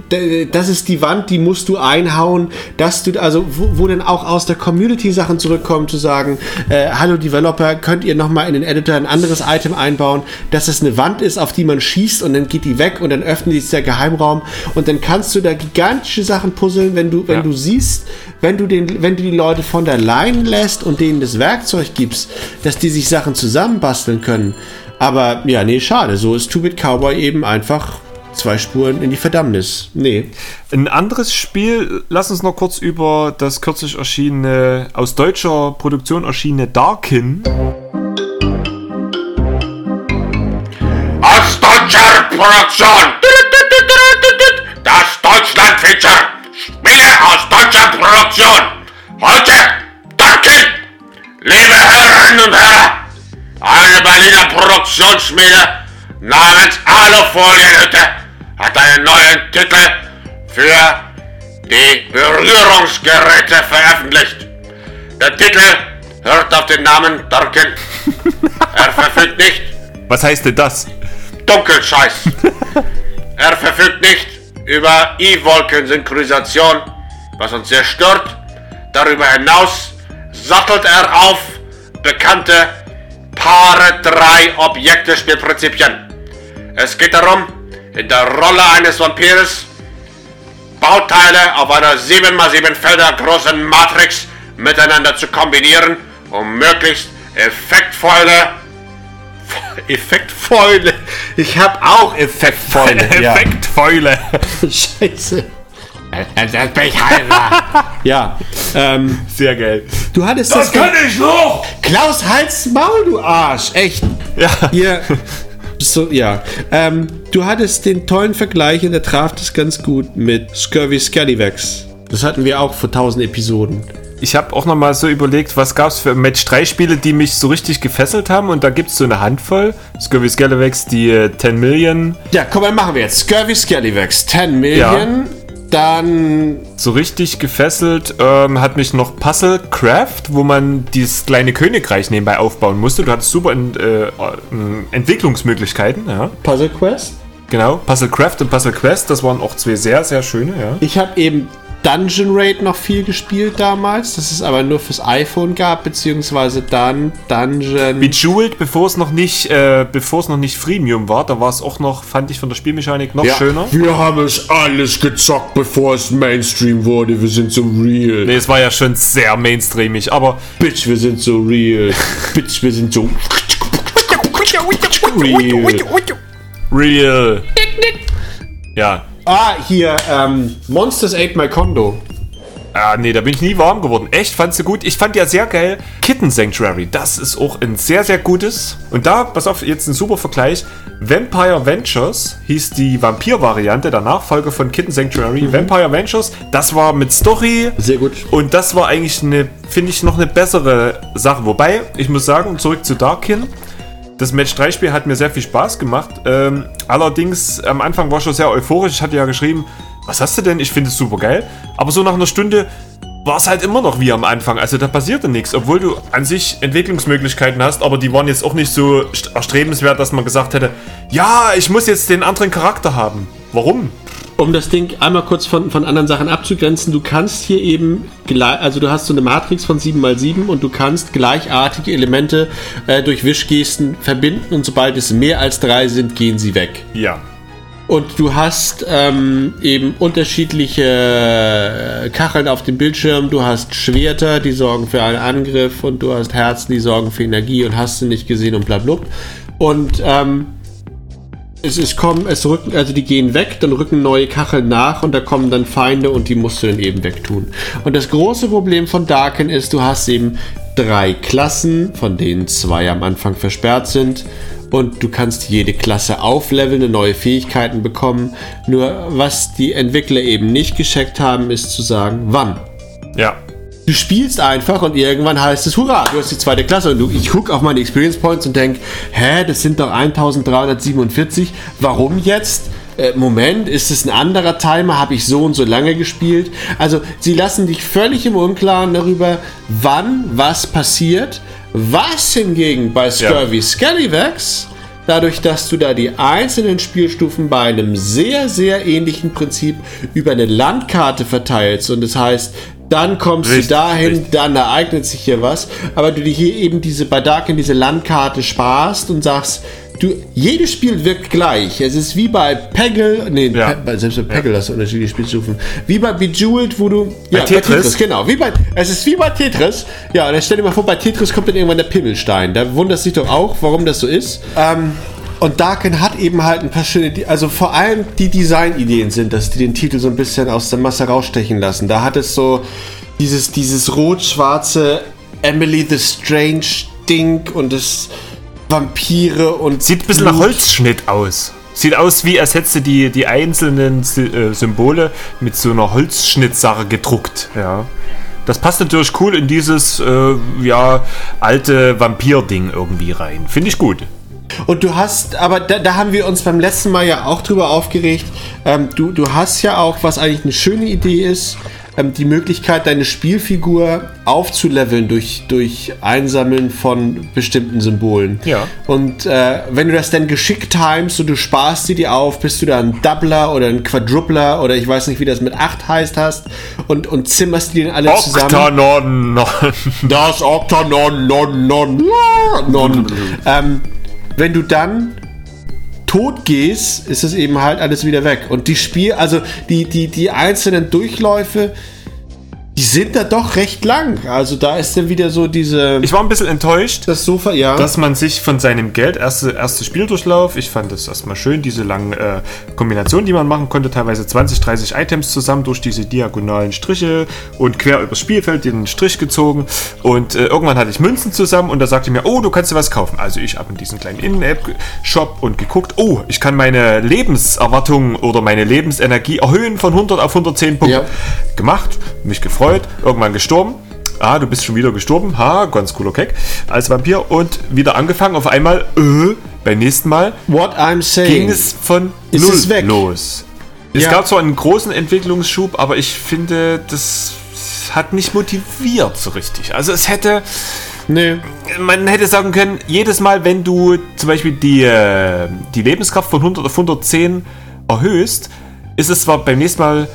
das ist die Wand, die musst du einhauen, dass du, also wo, wo dann auch aus der Community Sachen zurück zurückkommen, zu sagen, äh, hallo Developer, könnt ihr nochmal in den Editor ein anderes Item einbauen, dass es eine Wand ist, auf die man schießt und dann geht die weg und dann öffnet sich der Geheimraum und dann kannst du da gigantische Sachen puzzeln, wenn du, wenn ja. du siehst, wenn du den, wenn du die Leute von der Leine lässt und denen das Werkzeug gibst, dass die sich Sachen zusammenbasteln können. Aber ja, nee, schade. So ist Two-Bit Cowboy eben einfach zwei Spuren in die Verdammnis. Nee. Ein anderes Spiel, lass uns noch kurz über das kürzlich erschienene, aus deutscher Produktion erschienene Darkin. Aus deutscher Produktion! Das Deutschland-Feature! Spiele aus deutscher Produktion! Heute Darkin! Liebe Herren und Herren! Eine Berliner Produktionsschmiede namens Alufolie hat einen neuen Titel für die Berührungsgeräte veröffentlicht. Der Titel hört auf den Namen Darkin. Er verfügt nicht Was heißt denn das? Dunkelscheiß. er verfügt nicht über E-Wolken-Synchronisation, was uns sehr stört. Darüber hinaus sattelt er auf bekannte Paare 3 Objekte-Spielprinzipien. Es geht darum, in der Rolle eines Vampires Bauteile auf einer 7x7 Felder großen Matrix miteinander zu kombinieren, um möglichst effektvolle Effektfäule. Ich habe auch Effektfäule. Effektfäule. Scheiße. Das bin ich. Ja. Ähm, Sehr geil. du hattest das. Kann ich noch? Klaus, halt's Maul, du Arsch. Echt. Ja. Hier. So, ja. Ähm, du hattest den tollen Vergleich und der traf das ganz gut mit Scurvy Scallywags. Das hatten wir auch vor 1000 Episoden. Ich habe auch noch mal so überlegt, was gab es für Match 3 Spiele, die mich so richtig gefesselt haben. Und da gibt es so eine Handvoll. Scurvy Scalawax, die äh, 10 Million. Ja, komm, dann machen wir jetzt. Scurvy Scallywags, 10 Million. Dann So richtig gefesselt ähm, hat mich noch Puzzle Craft, wo man dieses kleine Königreich nebenbei aufbauen musste. Du hattest super Ent, äh, äh, Entwicklungsmöglichkeiten. Ja, Puzzle Quest. genau. Puzzle Craft und Puzzle Quest, das waren auch zwei sehr, sehr schöne. Ja. Ich habe eben Dungeon Raid noch viel gespielt damals, das es aber nur fürs iPhone gab, beziehungsweise dann Dungeon. Bejeweled, bevor es noch nicht, äh, bevor es noch nicht Freemium war, da war es auch noch, fand ich von der Spielmechanik noch Ja. schöner. Wir haben es alles gezockt, bevor es Mainstream wurde. Wir sind so real. Nee, es war ja schon sehr mainstreamig, aber Bitch, wir sind so real. Bitch, wir sind so real. real. Ja. Ah, hier, ähm, Monsters Ate My Condo. Ah, nee, da bin ich nie warm geworden. Echt, fandst du gut? Ich fand ja sehr geil. Kitten Sanctuary, das ist auch ein sehr, sehr gutes. Und da, pass auf, jetzt ein super Vergleich. Vampire Ventures hieß die Vampir-Variante, der Nachfolger von Kitten Sanctuary. Vampire Ventures, das war mit Story. Sehr gut. Und das war eigentlich eine, finde ich, noch eine bessere Sache. Wobei, ich muss sagen, zurück zu Darkin. Das Match 3 Spiel hat mir sehr viel Spaß gemacht. Ähm, allerdings, am Anfang war ich schon sehr euphorisch. Ich hatte ja geschrieben, was hast du denn? Ich finde es super geil. Aber so nach einer Stunde war es halt immer noch wie am Anfang. Also da passierte nichts, obwohl du an sich Entwicklungsmöglichkeiten hast, aber die waren jetzt auch nicht so st- erstrebenswert, dass man gesagt hätte, ja, ich muss jetzt den anderen Charakter haben. Warum? Um das Ding einmal kurz von, von anderen Sachen abzugrenzen, du kannst hier eben, also du hast so eine Matrix von 7x7 und du kannst gleichartige Elemente äh, durch Wischgesten verbinden und sobald es mehr als drei sind, gehen sie weg. Ja. Und du hast ähm, eben unterschiedliche äh, Kacheln auf dem Bildschirm. Du hast Schwerter, die sorgen für einen Angriff. Und du hast Herzen, die sorgen für Energie. Und hast du nicht gesehen und blablub. Und ähm, es, es kommen, es rücken, also die gehen weg, dann rücken neue Kacheln nach und da kommen dann Feinde und die musst du dann eben wegtun. Und das große Problem von Darken ist, du hast eben drei Klassen, von denen zwei am Anfang versperrt sind. Und du kannst jede Klasse aufleveln und neue Fähigkeiten bekommen. Nur was die Entwickler eben nicht gescheckt haben, ist zu sagen, wann. Ja. Du spielst einfach und irgendwann heißt es, hurra, du hast die zweite Klasse. Und du, ich gucke auf meine Experience Points und denke, hä, das sind doch 1347. Warum jetzt? Äh, Moment, ist es ein anderer Timer? Habe ich so und so lange gespielt? Also, sie lassen dich völlig im Unklaren darüber, wann was passiert. Was hingegen bei Scurvy Scallywags, dadurch, dass du da die einzelnen Spielstufen bei einem sehr, sehr ähnlichen Prinzip über eine Landkarte verteilst und das heißt, dann kommst Richtig, du dahin, richtig. dann ereignet sich hier was, aber du dir hier eben diese bei Darken diese Landkarte sparst und sagst, du, jedes Spiel wirkt gleich. Es ist wie bei Peggle, nee, Ja. Pe bei- selbst bei Peggle hast du unterschiedliche Spielstufen. Wie bei Bejeweled, wo du, ja, Tetris? genau, wie bei, es ist wie bei Tetris. Ja, und dann stell dir mal vor, bei Tetris kommt dann irgendwann der Pimmelstein. Da wunderst du dich doch auch, warum das so ist. Ähm, und Darken hat eben halt ein paar schöne, also vor allem die Designideen sind, dass die den Titel so ein bisschen aus der Masse rausstechen lassen. Da hat es so dieses, dieses rot-schwarze Emily the Strange Ding und das Vampire und Sieht ein bisschen nach. Holzschnitt aus. Sieht aus, wie du die, die einzelnen äh, Symbole mit so einer Holzschnittsache gedruckt. Ja. Das passt natürlich cool in dieses, äh, ja, alte Vampir-Ding irgendwie rein. Finde ich gut. Und du hast, aber da, da haben wir uns beim letzten Mal ja auch drüber aufgeregt. Ähm, du, du hast ja auch, was eigentlich eine schöne Idee ist, ähm, die Möglichkeit, deine Spielfigur aufzuleveln durch, durch Einsammeln von bestimmten Symbolen. Ja. Und äh, wenn du das dann geschickt timest und du sparst sie dir auf, bist du da ein Doubler oder ein Quadrupler oder ich weiß nicht, wie das mit 8 heißt hast und, und zimmerst die dann alle zusammen. Octanon. Das Oktanon, non, non, non. ähm, wenn du dann tot gehst, ist es eben halt alles wieder weg. Und die Spiel, also die, die, die einzelnen Durchläufe, die sind da doch recht lang. Also da ist dann wieder so diese. Ich war ein bisschen enttäuscht, das Sofa, ja. dass man sich von seinem Geld, erste, erste Spieldurchlauf, ich fand das erstmal schön, diese langen äh, Kombinationen, die man machen konnte, teilweise 20, 30 Items zusammen durch diese diagonalen Striche und quer übers Spielfeld den Strich gezogen. Und äh, irgendwann hatte ich Münzen zusammen und da sagte mir, oh, du kannst dir was kaufen. Also ich habe in diesen kleinen In-App-Shop und geguckt, oh, ich kann meine Lebenserwartung oder meine Lebensenergie erhöhen von 100 auf 110 Punkte. Ja. Gemacht, mich gefreut, irgendwann gestorben. Ah, du bist schon wieder gestorben. Ha, ganz cooler Keck. Als Vampir und wieder angefangen. Auf einmal, äh, beim nächsten Mal What I'm saying. ging es von Ist null es weg? los. Es Ja. gab zwar einen großen Entwicklungsschub, aber ich finde, das hat nicht motiviert so richtig. Also es hätte, Nee. man hätte sagen können, jedes Mal, wenn du zum Beispiel die, äh, die Lebenskraft von 100 auf 110 erhöhst, ist es zwar beim nächsten Mal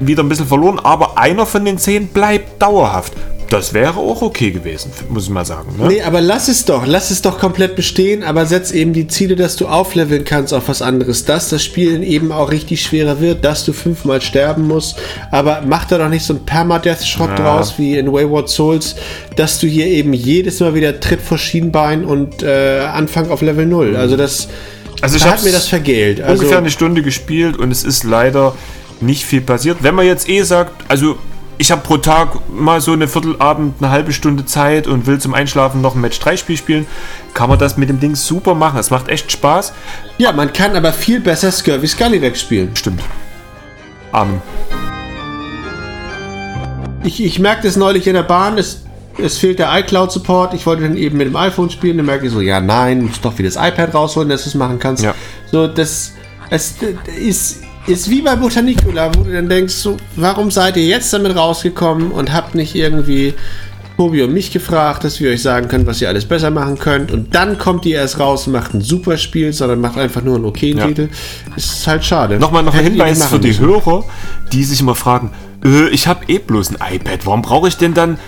wieder ein bisschen verloren, aber einer von den 10 bleibt dauerhaft. Das wäre auch okay gewesen, muss ich mal sagen. Ne? Nee, aber lass es doch. Lass es doch komplett bestehen, aber setz eben die Ziele, dass du aufleveln kannst auf was anderes. Dass das Spiel eben auch richtig schwerer wird, dass du fünfmal sterben musst. Aber mach da doch nicht so ein Permadeath-Schrott draus wie in Wayward Souls, dass du hier eben jedes Mal wieder Tritt vor Schienbein und äh, Anfang auf Level 0. Also das. Also ich da hat hab's mir das vergelt. Also, ungefähr eine Stunde gespielt und es ist leider nicht viel passiert. Wenn man jetzt eh sagt, also ich habe pro Tag mal so eine Viertelabend, eine halbe Stunde Zeit und will zum Einschlafen noch ein Match 3 Spiel spielen, kann man das mit dem Ding super machen. Es macht echt Spaß. ja, man kann aber viel besser Scurvy Scallywag spielen. Stimmt. Amen. Ich, ich merkte es neulich in der Bahn, es, es fehlt der iCloud-Support. Ich wollte dann eben mit dem iPhone spielen. Dann merke ich so, ja, nein, musst doch wieder das iPad rausholen, dass du es machen kannst. Ja. So, das es ist, ist wie bei Botanicula, wo du dann denkst, so, warum seid ihr jetzt damit rausgekommen und habt nicht irgendwie Tobi und mich gefragt, dass wir euch sagen können, was ihr alles besser machen könnt. Und dann kommt ihr erst raus und macht ein super Spiel, sondern macht einfach nur einen okayen Ja. Titel. Ist halt schade. Nochmal noch ein Hinweis für die müssen. Hörer, die sich immer fragen, äh, ich habe eh bloß ein iPad, warum brauche ich denn dann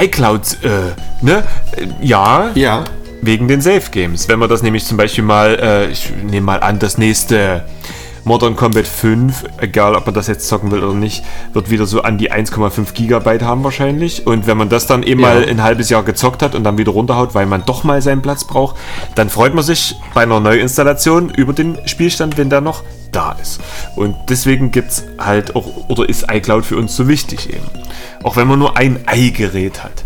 iCloud? Äh, ne? Ja, Ja. Wegen den Safe Games. Wenn man das nämlich zum Beispiel mal, äh, ich nehme mal an, das nächste Modern Combat 5, egal ob man das jetzt zocken will oder nicht, wird wieder so an die 1,5 Gigabyte haben wahrscheinlich. Und wenn man das dann eben Ja. mal ein halbes Jahr gezockt hat und dann wieder runterhaut, weil man doch mal seinen Platz braucht, dann freut man sich bei einer Neuinstallation über den Spielstand, wenn der noch da ist. Und deswegen gibt es halt auch, oder ist iCloud für uns so wichtig eben. Auch wenn man nur ein i-Gerät hat.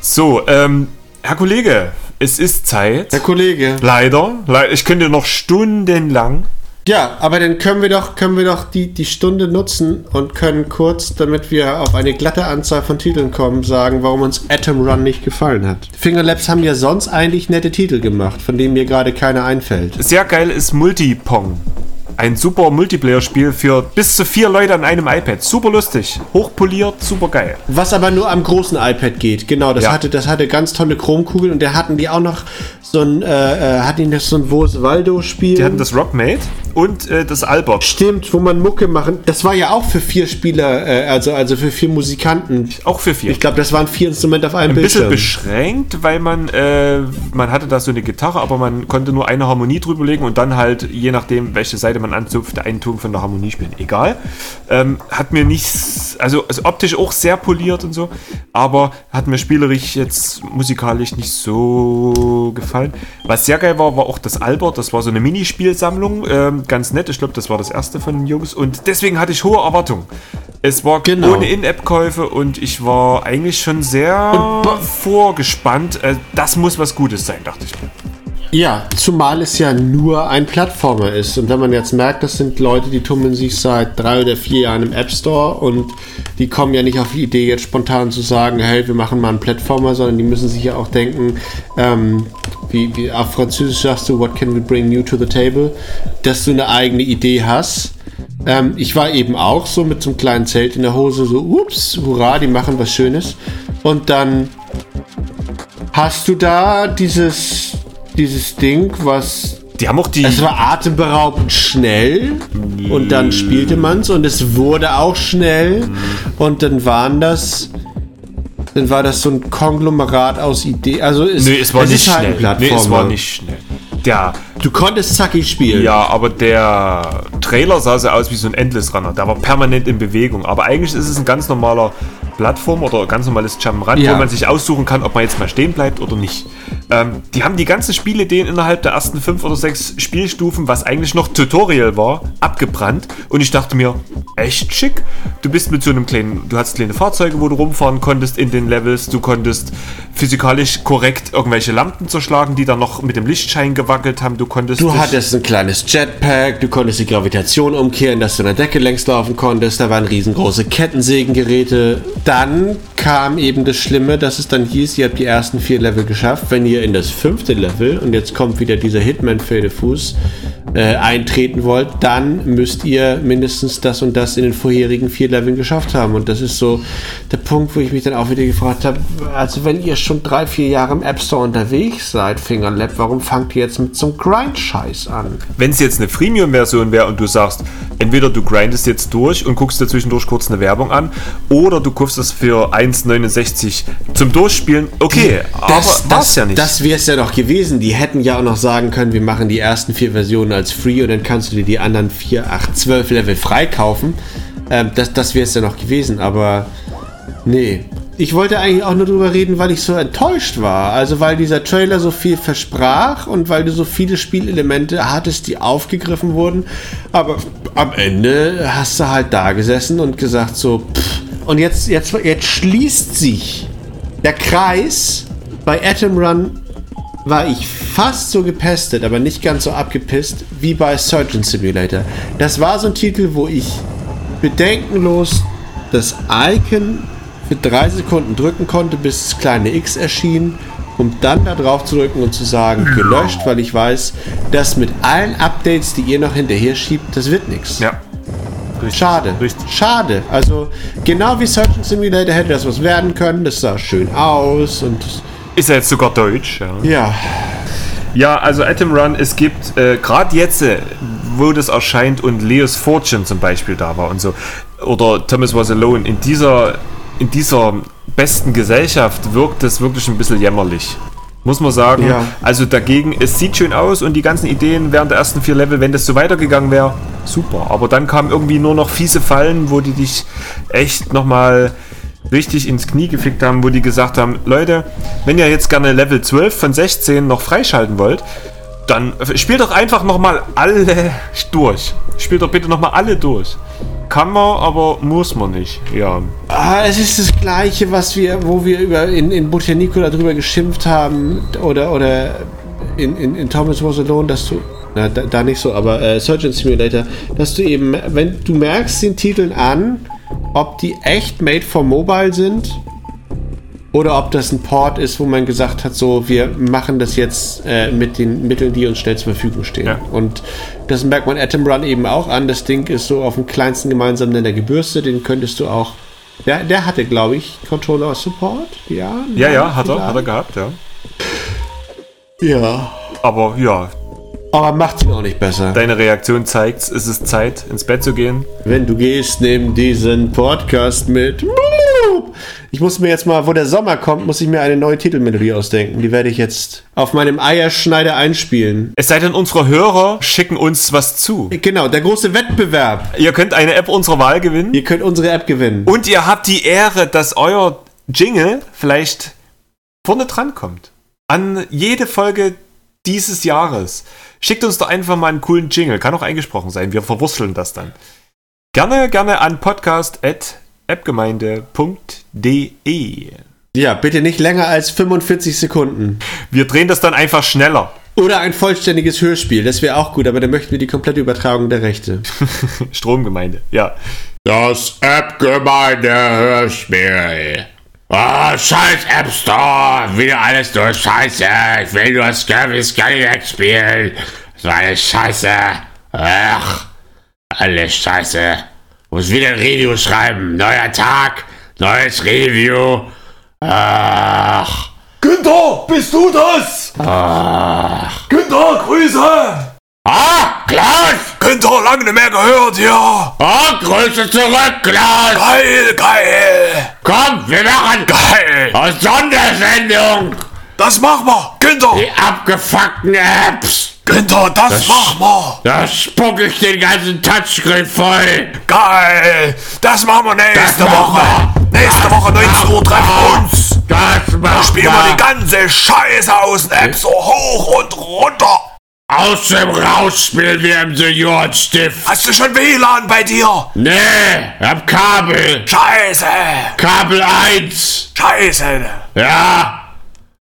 So, ähm, Herr Kollege, es ist Zeit. Der Kollege. Leider, le- ich könnte noch stundenlang. Ja, aber dann können wir doch, können wir doch die, die Stunde nutzen und können kurz, damit wir auf eine glatte Anzahl von Titeln kommen, sagen, warum uns Atom Run nicht gefallen hat. Fingerlabs haben ja sonst eigentlich nette Titel gemacht, von denen mir gerade keiner einfällt. Sehr geil ist Multipong. Ein super Multiplayer-Spiel für bis zu vier Leute an einem iPad. Super lustig, hochpoliert, super geil. Was aber nur am großen iPad geht, genau. Das Ja. hatte, das hatte ganz tolle Chromkugeln und der hatten die auch noch so ein, äh, äh, hatten die noch so ein Wo's Waldo-Spiel. Die hatten das Rockmate und äh, das Albert. Stimmt, wo man Mucke machen. Das war ja auch für vier Spieler, äh, also, also für vier Musikanten. Auch für vier. Ich glaube, das waren vier Instrumente auf einem ein bisschen Bildschirm. beschränkt, weil man, äh, man hatte da so eine Gitarre, aber man konnte nur eine Harmonie drüber legen und dann halt, je nachdem, welche Seite man anzupft, einen Ton von der Harmonie spielen. Egal. Ähm, hat mir nichts, also, also optisch auch sehr poliert und so, aber hat mir spielerisch jetzt musikalisch nicht so gefallen. Was sehr geil war, war auch das Albert. Das war so eine Minispielsammlung. Ähm, ganz nett. Ich glaube, das war das erste von den Jungs. Und deswegen hatte ich hohe Erwartungen. Es war Genau. ohne In-App-Käufe und ich war eigentlich schon sehr vorgespannt. Äh, das muss was Gutes sein, dachte ich mir. Ja, zumal es ja nur ein Plattformer ist. Und wenn man jetzt merkt, das sind Leute, die tummeln sich seit drei oder vier Jahren im App Store und die kommen ja nicht auf die Idee, jetzt spontan zu sagen, hey, wir machen mal einen Plattformer, sondern die müssen sich ja auch denken, ähm, wie, wie auf Französisch sagst du, what can we bring new to the table, dass du eine eigene Idee hast. Ähm, ich war eben auch so mit so einem kleinen Zelt in der Hose, so, ups, hurra, die machen was Schönes. Und dann hast du da dieses, dieses Ding, was Die haben auch die. es war atemberaubend schnell und dann spielte man's und es wurde auch schnell und dann waren das dann war das so ein Konglomerat aus Ideen. Also es, nee, es war nicht ist halt schnell. Nee, es war nicht schnell. Der, Du konntest zackig spielen. ja, aber der Trailer sah so aus wie so ein Endless Runner. Der war permanent in Bewegung. Aber eigentlich ist es ein ganz normaler Plattform oder ganz normales Jump'n'Run, Ja. wo man sich aussuchen kann, ob man jetzt mal stehen bleibt oder nicht. Ähm, die haben die ganzen Spielideen innerhalb der ersten fünf oder sechs Spielstufen, was eigentlich noch Tutorial war, abgebrannt. Und ich dachte mir, echt schick. Du bist mit so einem kleinen, du hattest kleine Fahrzeuge, wo du rumfahren konntest in den Levels. Du konntest physikalisch korrekt irgendwelche Lampen zerschlagen, die dann noch mit dem Lichtschein gewackelt haben. Du konntest. Du hattest ein kleines Jetpack, du konntest die Gravitation umkehren, dass du an der Decke längs laufen konntest, da waren riesengroße Kettensägengeräte. Dann kam eben das Schlimme, dass es dann hieß, ihr habt die ersten vier Level geschafft. Wenn ihr in das fünfte Level, und jetzt kommt wieder dieser Hitman-Pferdefuß, äh, eintreten wollt, dann müsst ihr mindestens das und das in den vorherigen vier Leveln geschafft haben. Und das ist so der Punkt, wo ich mich dann auch wieder gefragt habe, also wenn ihr schon drei, vier Jahre im App Store unterwegs seid, Fingerlab, warum fangt ihr jetzt mit so einem Grind-Scheiß an? wenn es jetzt eine Freemium-Version wäre und du sagst, entweder du grindest jetzt durch und guckst dir zwischendurch kurz eine Werbung an, oder du kaufst das für 1,69 zum Durchspielen, okay, aber das ja nicht. Das wäre es ja noch gewesen. Die hätten ja auch noch sagen können, wir machen die ersten vier Versionen als Free und dann kannst du dir die anderen vier, acht, zwölf Level freikaufen. Ähm, das das wäre es ja noch gewesen, aber nee. Ich wollte eigentlich auch nur drüber reden, weil ich so enttäuscht war. Also weil dieser Trailer so viel versprach und weil du so viele Spielelemente hattest, die aufgegriffen wurden. Aber am Ende hast du halt da gesessen und gesagt so, pff. Und jetzt, jetzt, jetzt schließt sich der Kreis bei Atom Run war ich fast so gepestet, aber nicht ganz so abgepisst wie bei Surgeon Simulator. Das war so ein Titel, wo ich bedenkenlos das Icon für drei Sekunden drücken konnte, bis das kleine X erschien, um dann da drauf zu drücken und zu sagen, gelöscht, weil ich weiß, dass mit allen Updates, die ihr noch hinterher schiebt, das wird nichts. ja. Richtig. Schade. Richtig. Schade. Also genau wie Surgeon Simulator hätte das was werden können. Das sah schön aus und Ist ja jetzt sogar deutsch, ja. ja. Ja, also Atom Run, es gibt äh, gerade jetzt, äh, wo das erscheint und Leo's Fortune zum Beispiel da war und so, oder Thomas Was Alone, in dieser, in dieser besten Gesellschaft wirkt das wirklich ein bisschen jämmerlich. Muss man sagen. Ja. Also dagegen, es sieht schön aus und die ganzen Ideen während der ersten vier Level, wenn das so weitergegangen wäre, super. Aber dann kamen irgendwie nur noch fiese Fallen, wo die dich echt nochmal richtig ins Knie gefickt haben, wo die gesagt haben, Leute, wenn ihr jetzt gerne Level 12 von 16 noch freischalten wollt, dann spielt doch einfach nochmal alle durch. Spielt doch bitte nochmal alle durch. Kann man, aber muss man nicht. Ja. Ah, es ist das Gleiche, was wir, wo wir über in, in Botanico darüber geschimpft haben oder oder in, in, in Thomas Was Alone, dass du na, da, da nicht so, aber äh, Surgeon Simulator, dass du eben, wenn du merkst den Titeln an, ob die echt made for mobile sind oder ob das ein Port ist, wo man gesagt hat, so, wir machen das jetzt äh, mit den Mitteln, die uns schnell zur Verfügung stehen. Ja. Und das merkt man Atom Run eben auch an. Das Ding ist so auf dem kleinsten gemeinsamen Nenner gebürstet. Den könntest du auch. Der, der hatte, glaube ich, Controller Support. Ja, Ja, ja, hat er, hat er gehabt, ja. Ja. Aber ja, Aber macht ihn auch nicht besser. deine Reaktion zeigt, es ist Zeit, ins Bett zu gehen. Wenn du gehst, nimm diesen Podcast mit. Ich muss mir jetzt mal, wo der Sommer kommt, muss ich mir eine neue Titelmelodie ausdenken. Die werde ich jetzt auf meinem Eierschneider einspielen. Es sei denn, unsere Hörer schicken uns was zu. Genau, der große Wettbewerb. Ihr könnt eine App unserer Wahl gewinnen. Ihr könnt unsere App gewinnen. Und ihr habt die Ehre, dass euer Jingle vielleicht vorne dran kommt. An jede Folge dieses Jahres. Schickt uns doch einfach mal einen coolen Jingle. Kann auch eingesprochen sein. Wir verwursteln das dann. Gerne, gerne an podcast.appgemeinde.de. Ja, bitte nicht länger als 45 Sekunden. Wir drehen das dann einfach schneller. Oder ein vollständiges Hörspiel, das wäre auch gut, aber dann möchten wir die komplette Übertragung der Rechte. Stromgemeinde, ja. Das App-Gemeinde-Hörspiel. Oh, scheiß App Store. Wieder alles nur Scheiße. Ich will nur Scurvy Scallywag spielen. War alles Scheiße. Ach, alles Scheiße. Muss wieder ein Review schreiben. Neuer Tag, neues Review. Ach, Günther, bist du das? Günther, Grüße! Ah, Klaus. Günther, lange nicht mehr gehört hier. Oh, Grüße zurück, Klaus. Geil, geil, Komm, wir machen geil. eine Sondersendung. Das machen wir. Günther, Die abgefuckten Apps. Günther, das, machen wir. Da spuck ich den ganzen Touchscreen voll. Geil. Das machen wir nächste Das machen Woche. Nächste Woche 19 Uhr treffen wir uns. Das macht Spielen wir die ganze Scheiße aus den Apps so hoch und runter. Aus dem Raus spielen wir im Seniorenstift. Hast du schon WLAN bei dir? Nee, hab Kabel. Scheiße. Kabel 1. Scheiße. Ja.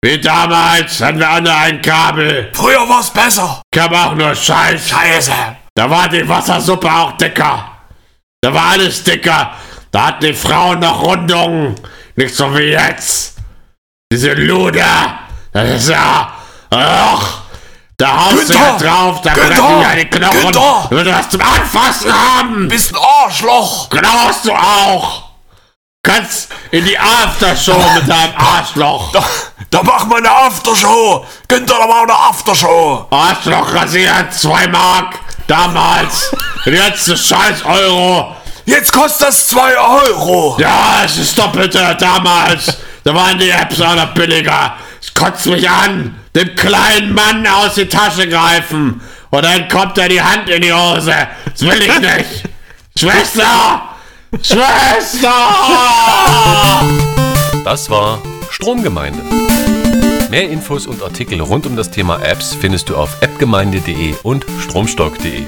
Wie damals hatten wir alle ein Kabel. Früher war's besser. Kam auch nur Scheiß. Scheiße. Da war die Wassersuppe auch dicker. Da war alles dicker. Da hatten die Frauen noch Rundungen. Nicht so wie jetzt. Diese Luder. Das ist ja. Ach. Da haust du Günther! drauf, da brechen ja die Knochen. Günther! Du was zum Anfassen haben. Bist ein Arschloch. Genau hast du auch. Kannst in die Aftershow mit deinem Arschloch. Da, da machen wir eine Aftershow. Günther, da machen wir eine Aftershow. Arschloch rasiert, 2 Mark. Damals. Jetzt ist scheiß Euro. Jetzt kostet das 2 Euro. Ja, es ist doppelte damals. Da waren die Apps auch noch billiger. Es kotzt mich an. Dem kleinen Mann aus die Tasche greifen. Und dann kommt er die Hand in die Hose. Das will ich nicht. Schwester! Schwester! Das war Stromgemeinde. Mehr Infos und Artikel rund um das Thema Apps findest du auf appgemeinde.de und stromstock.de.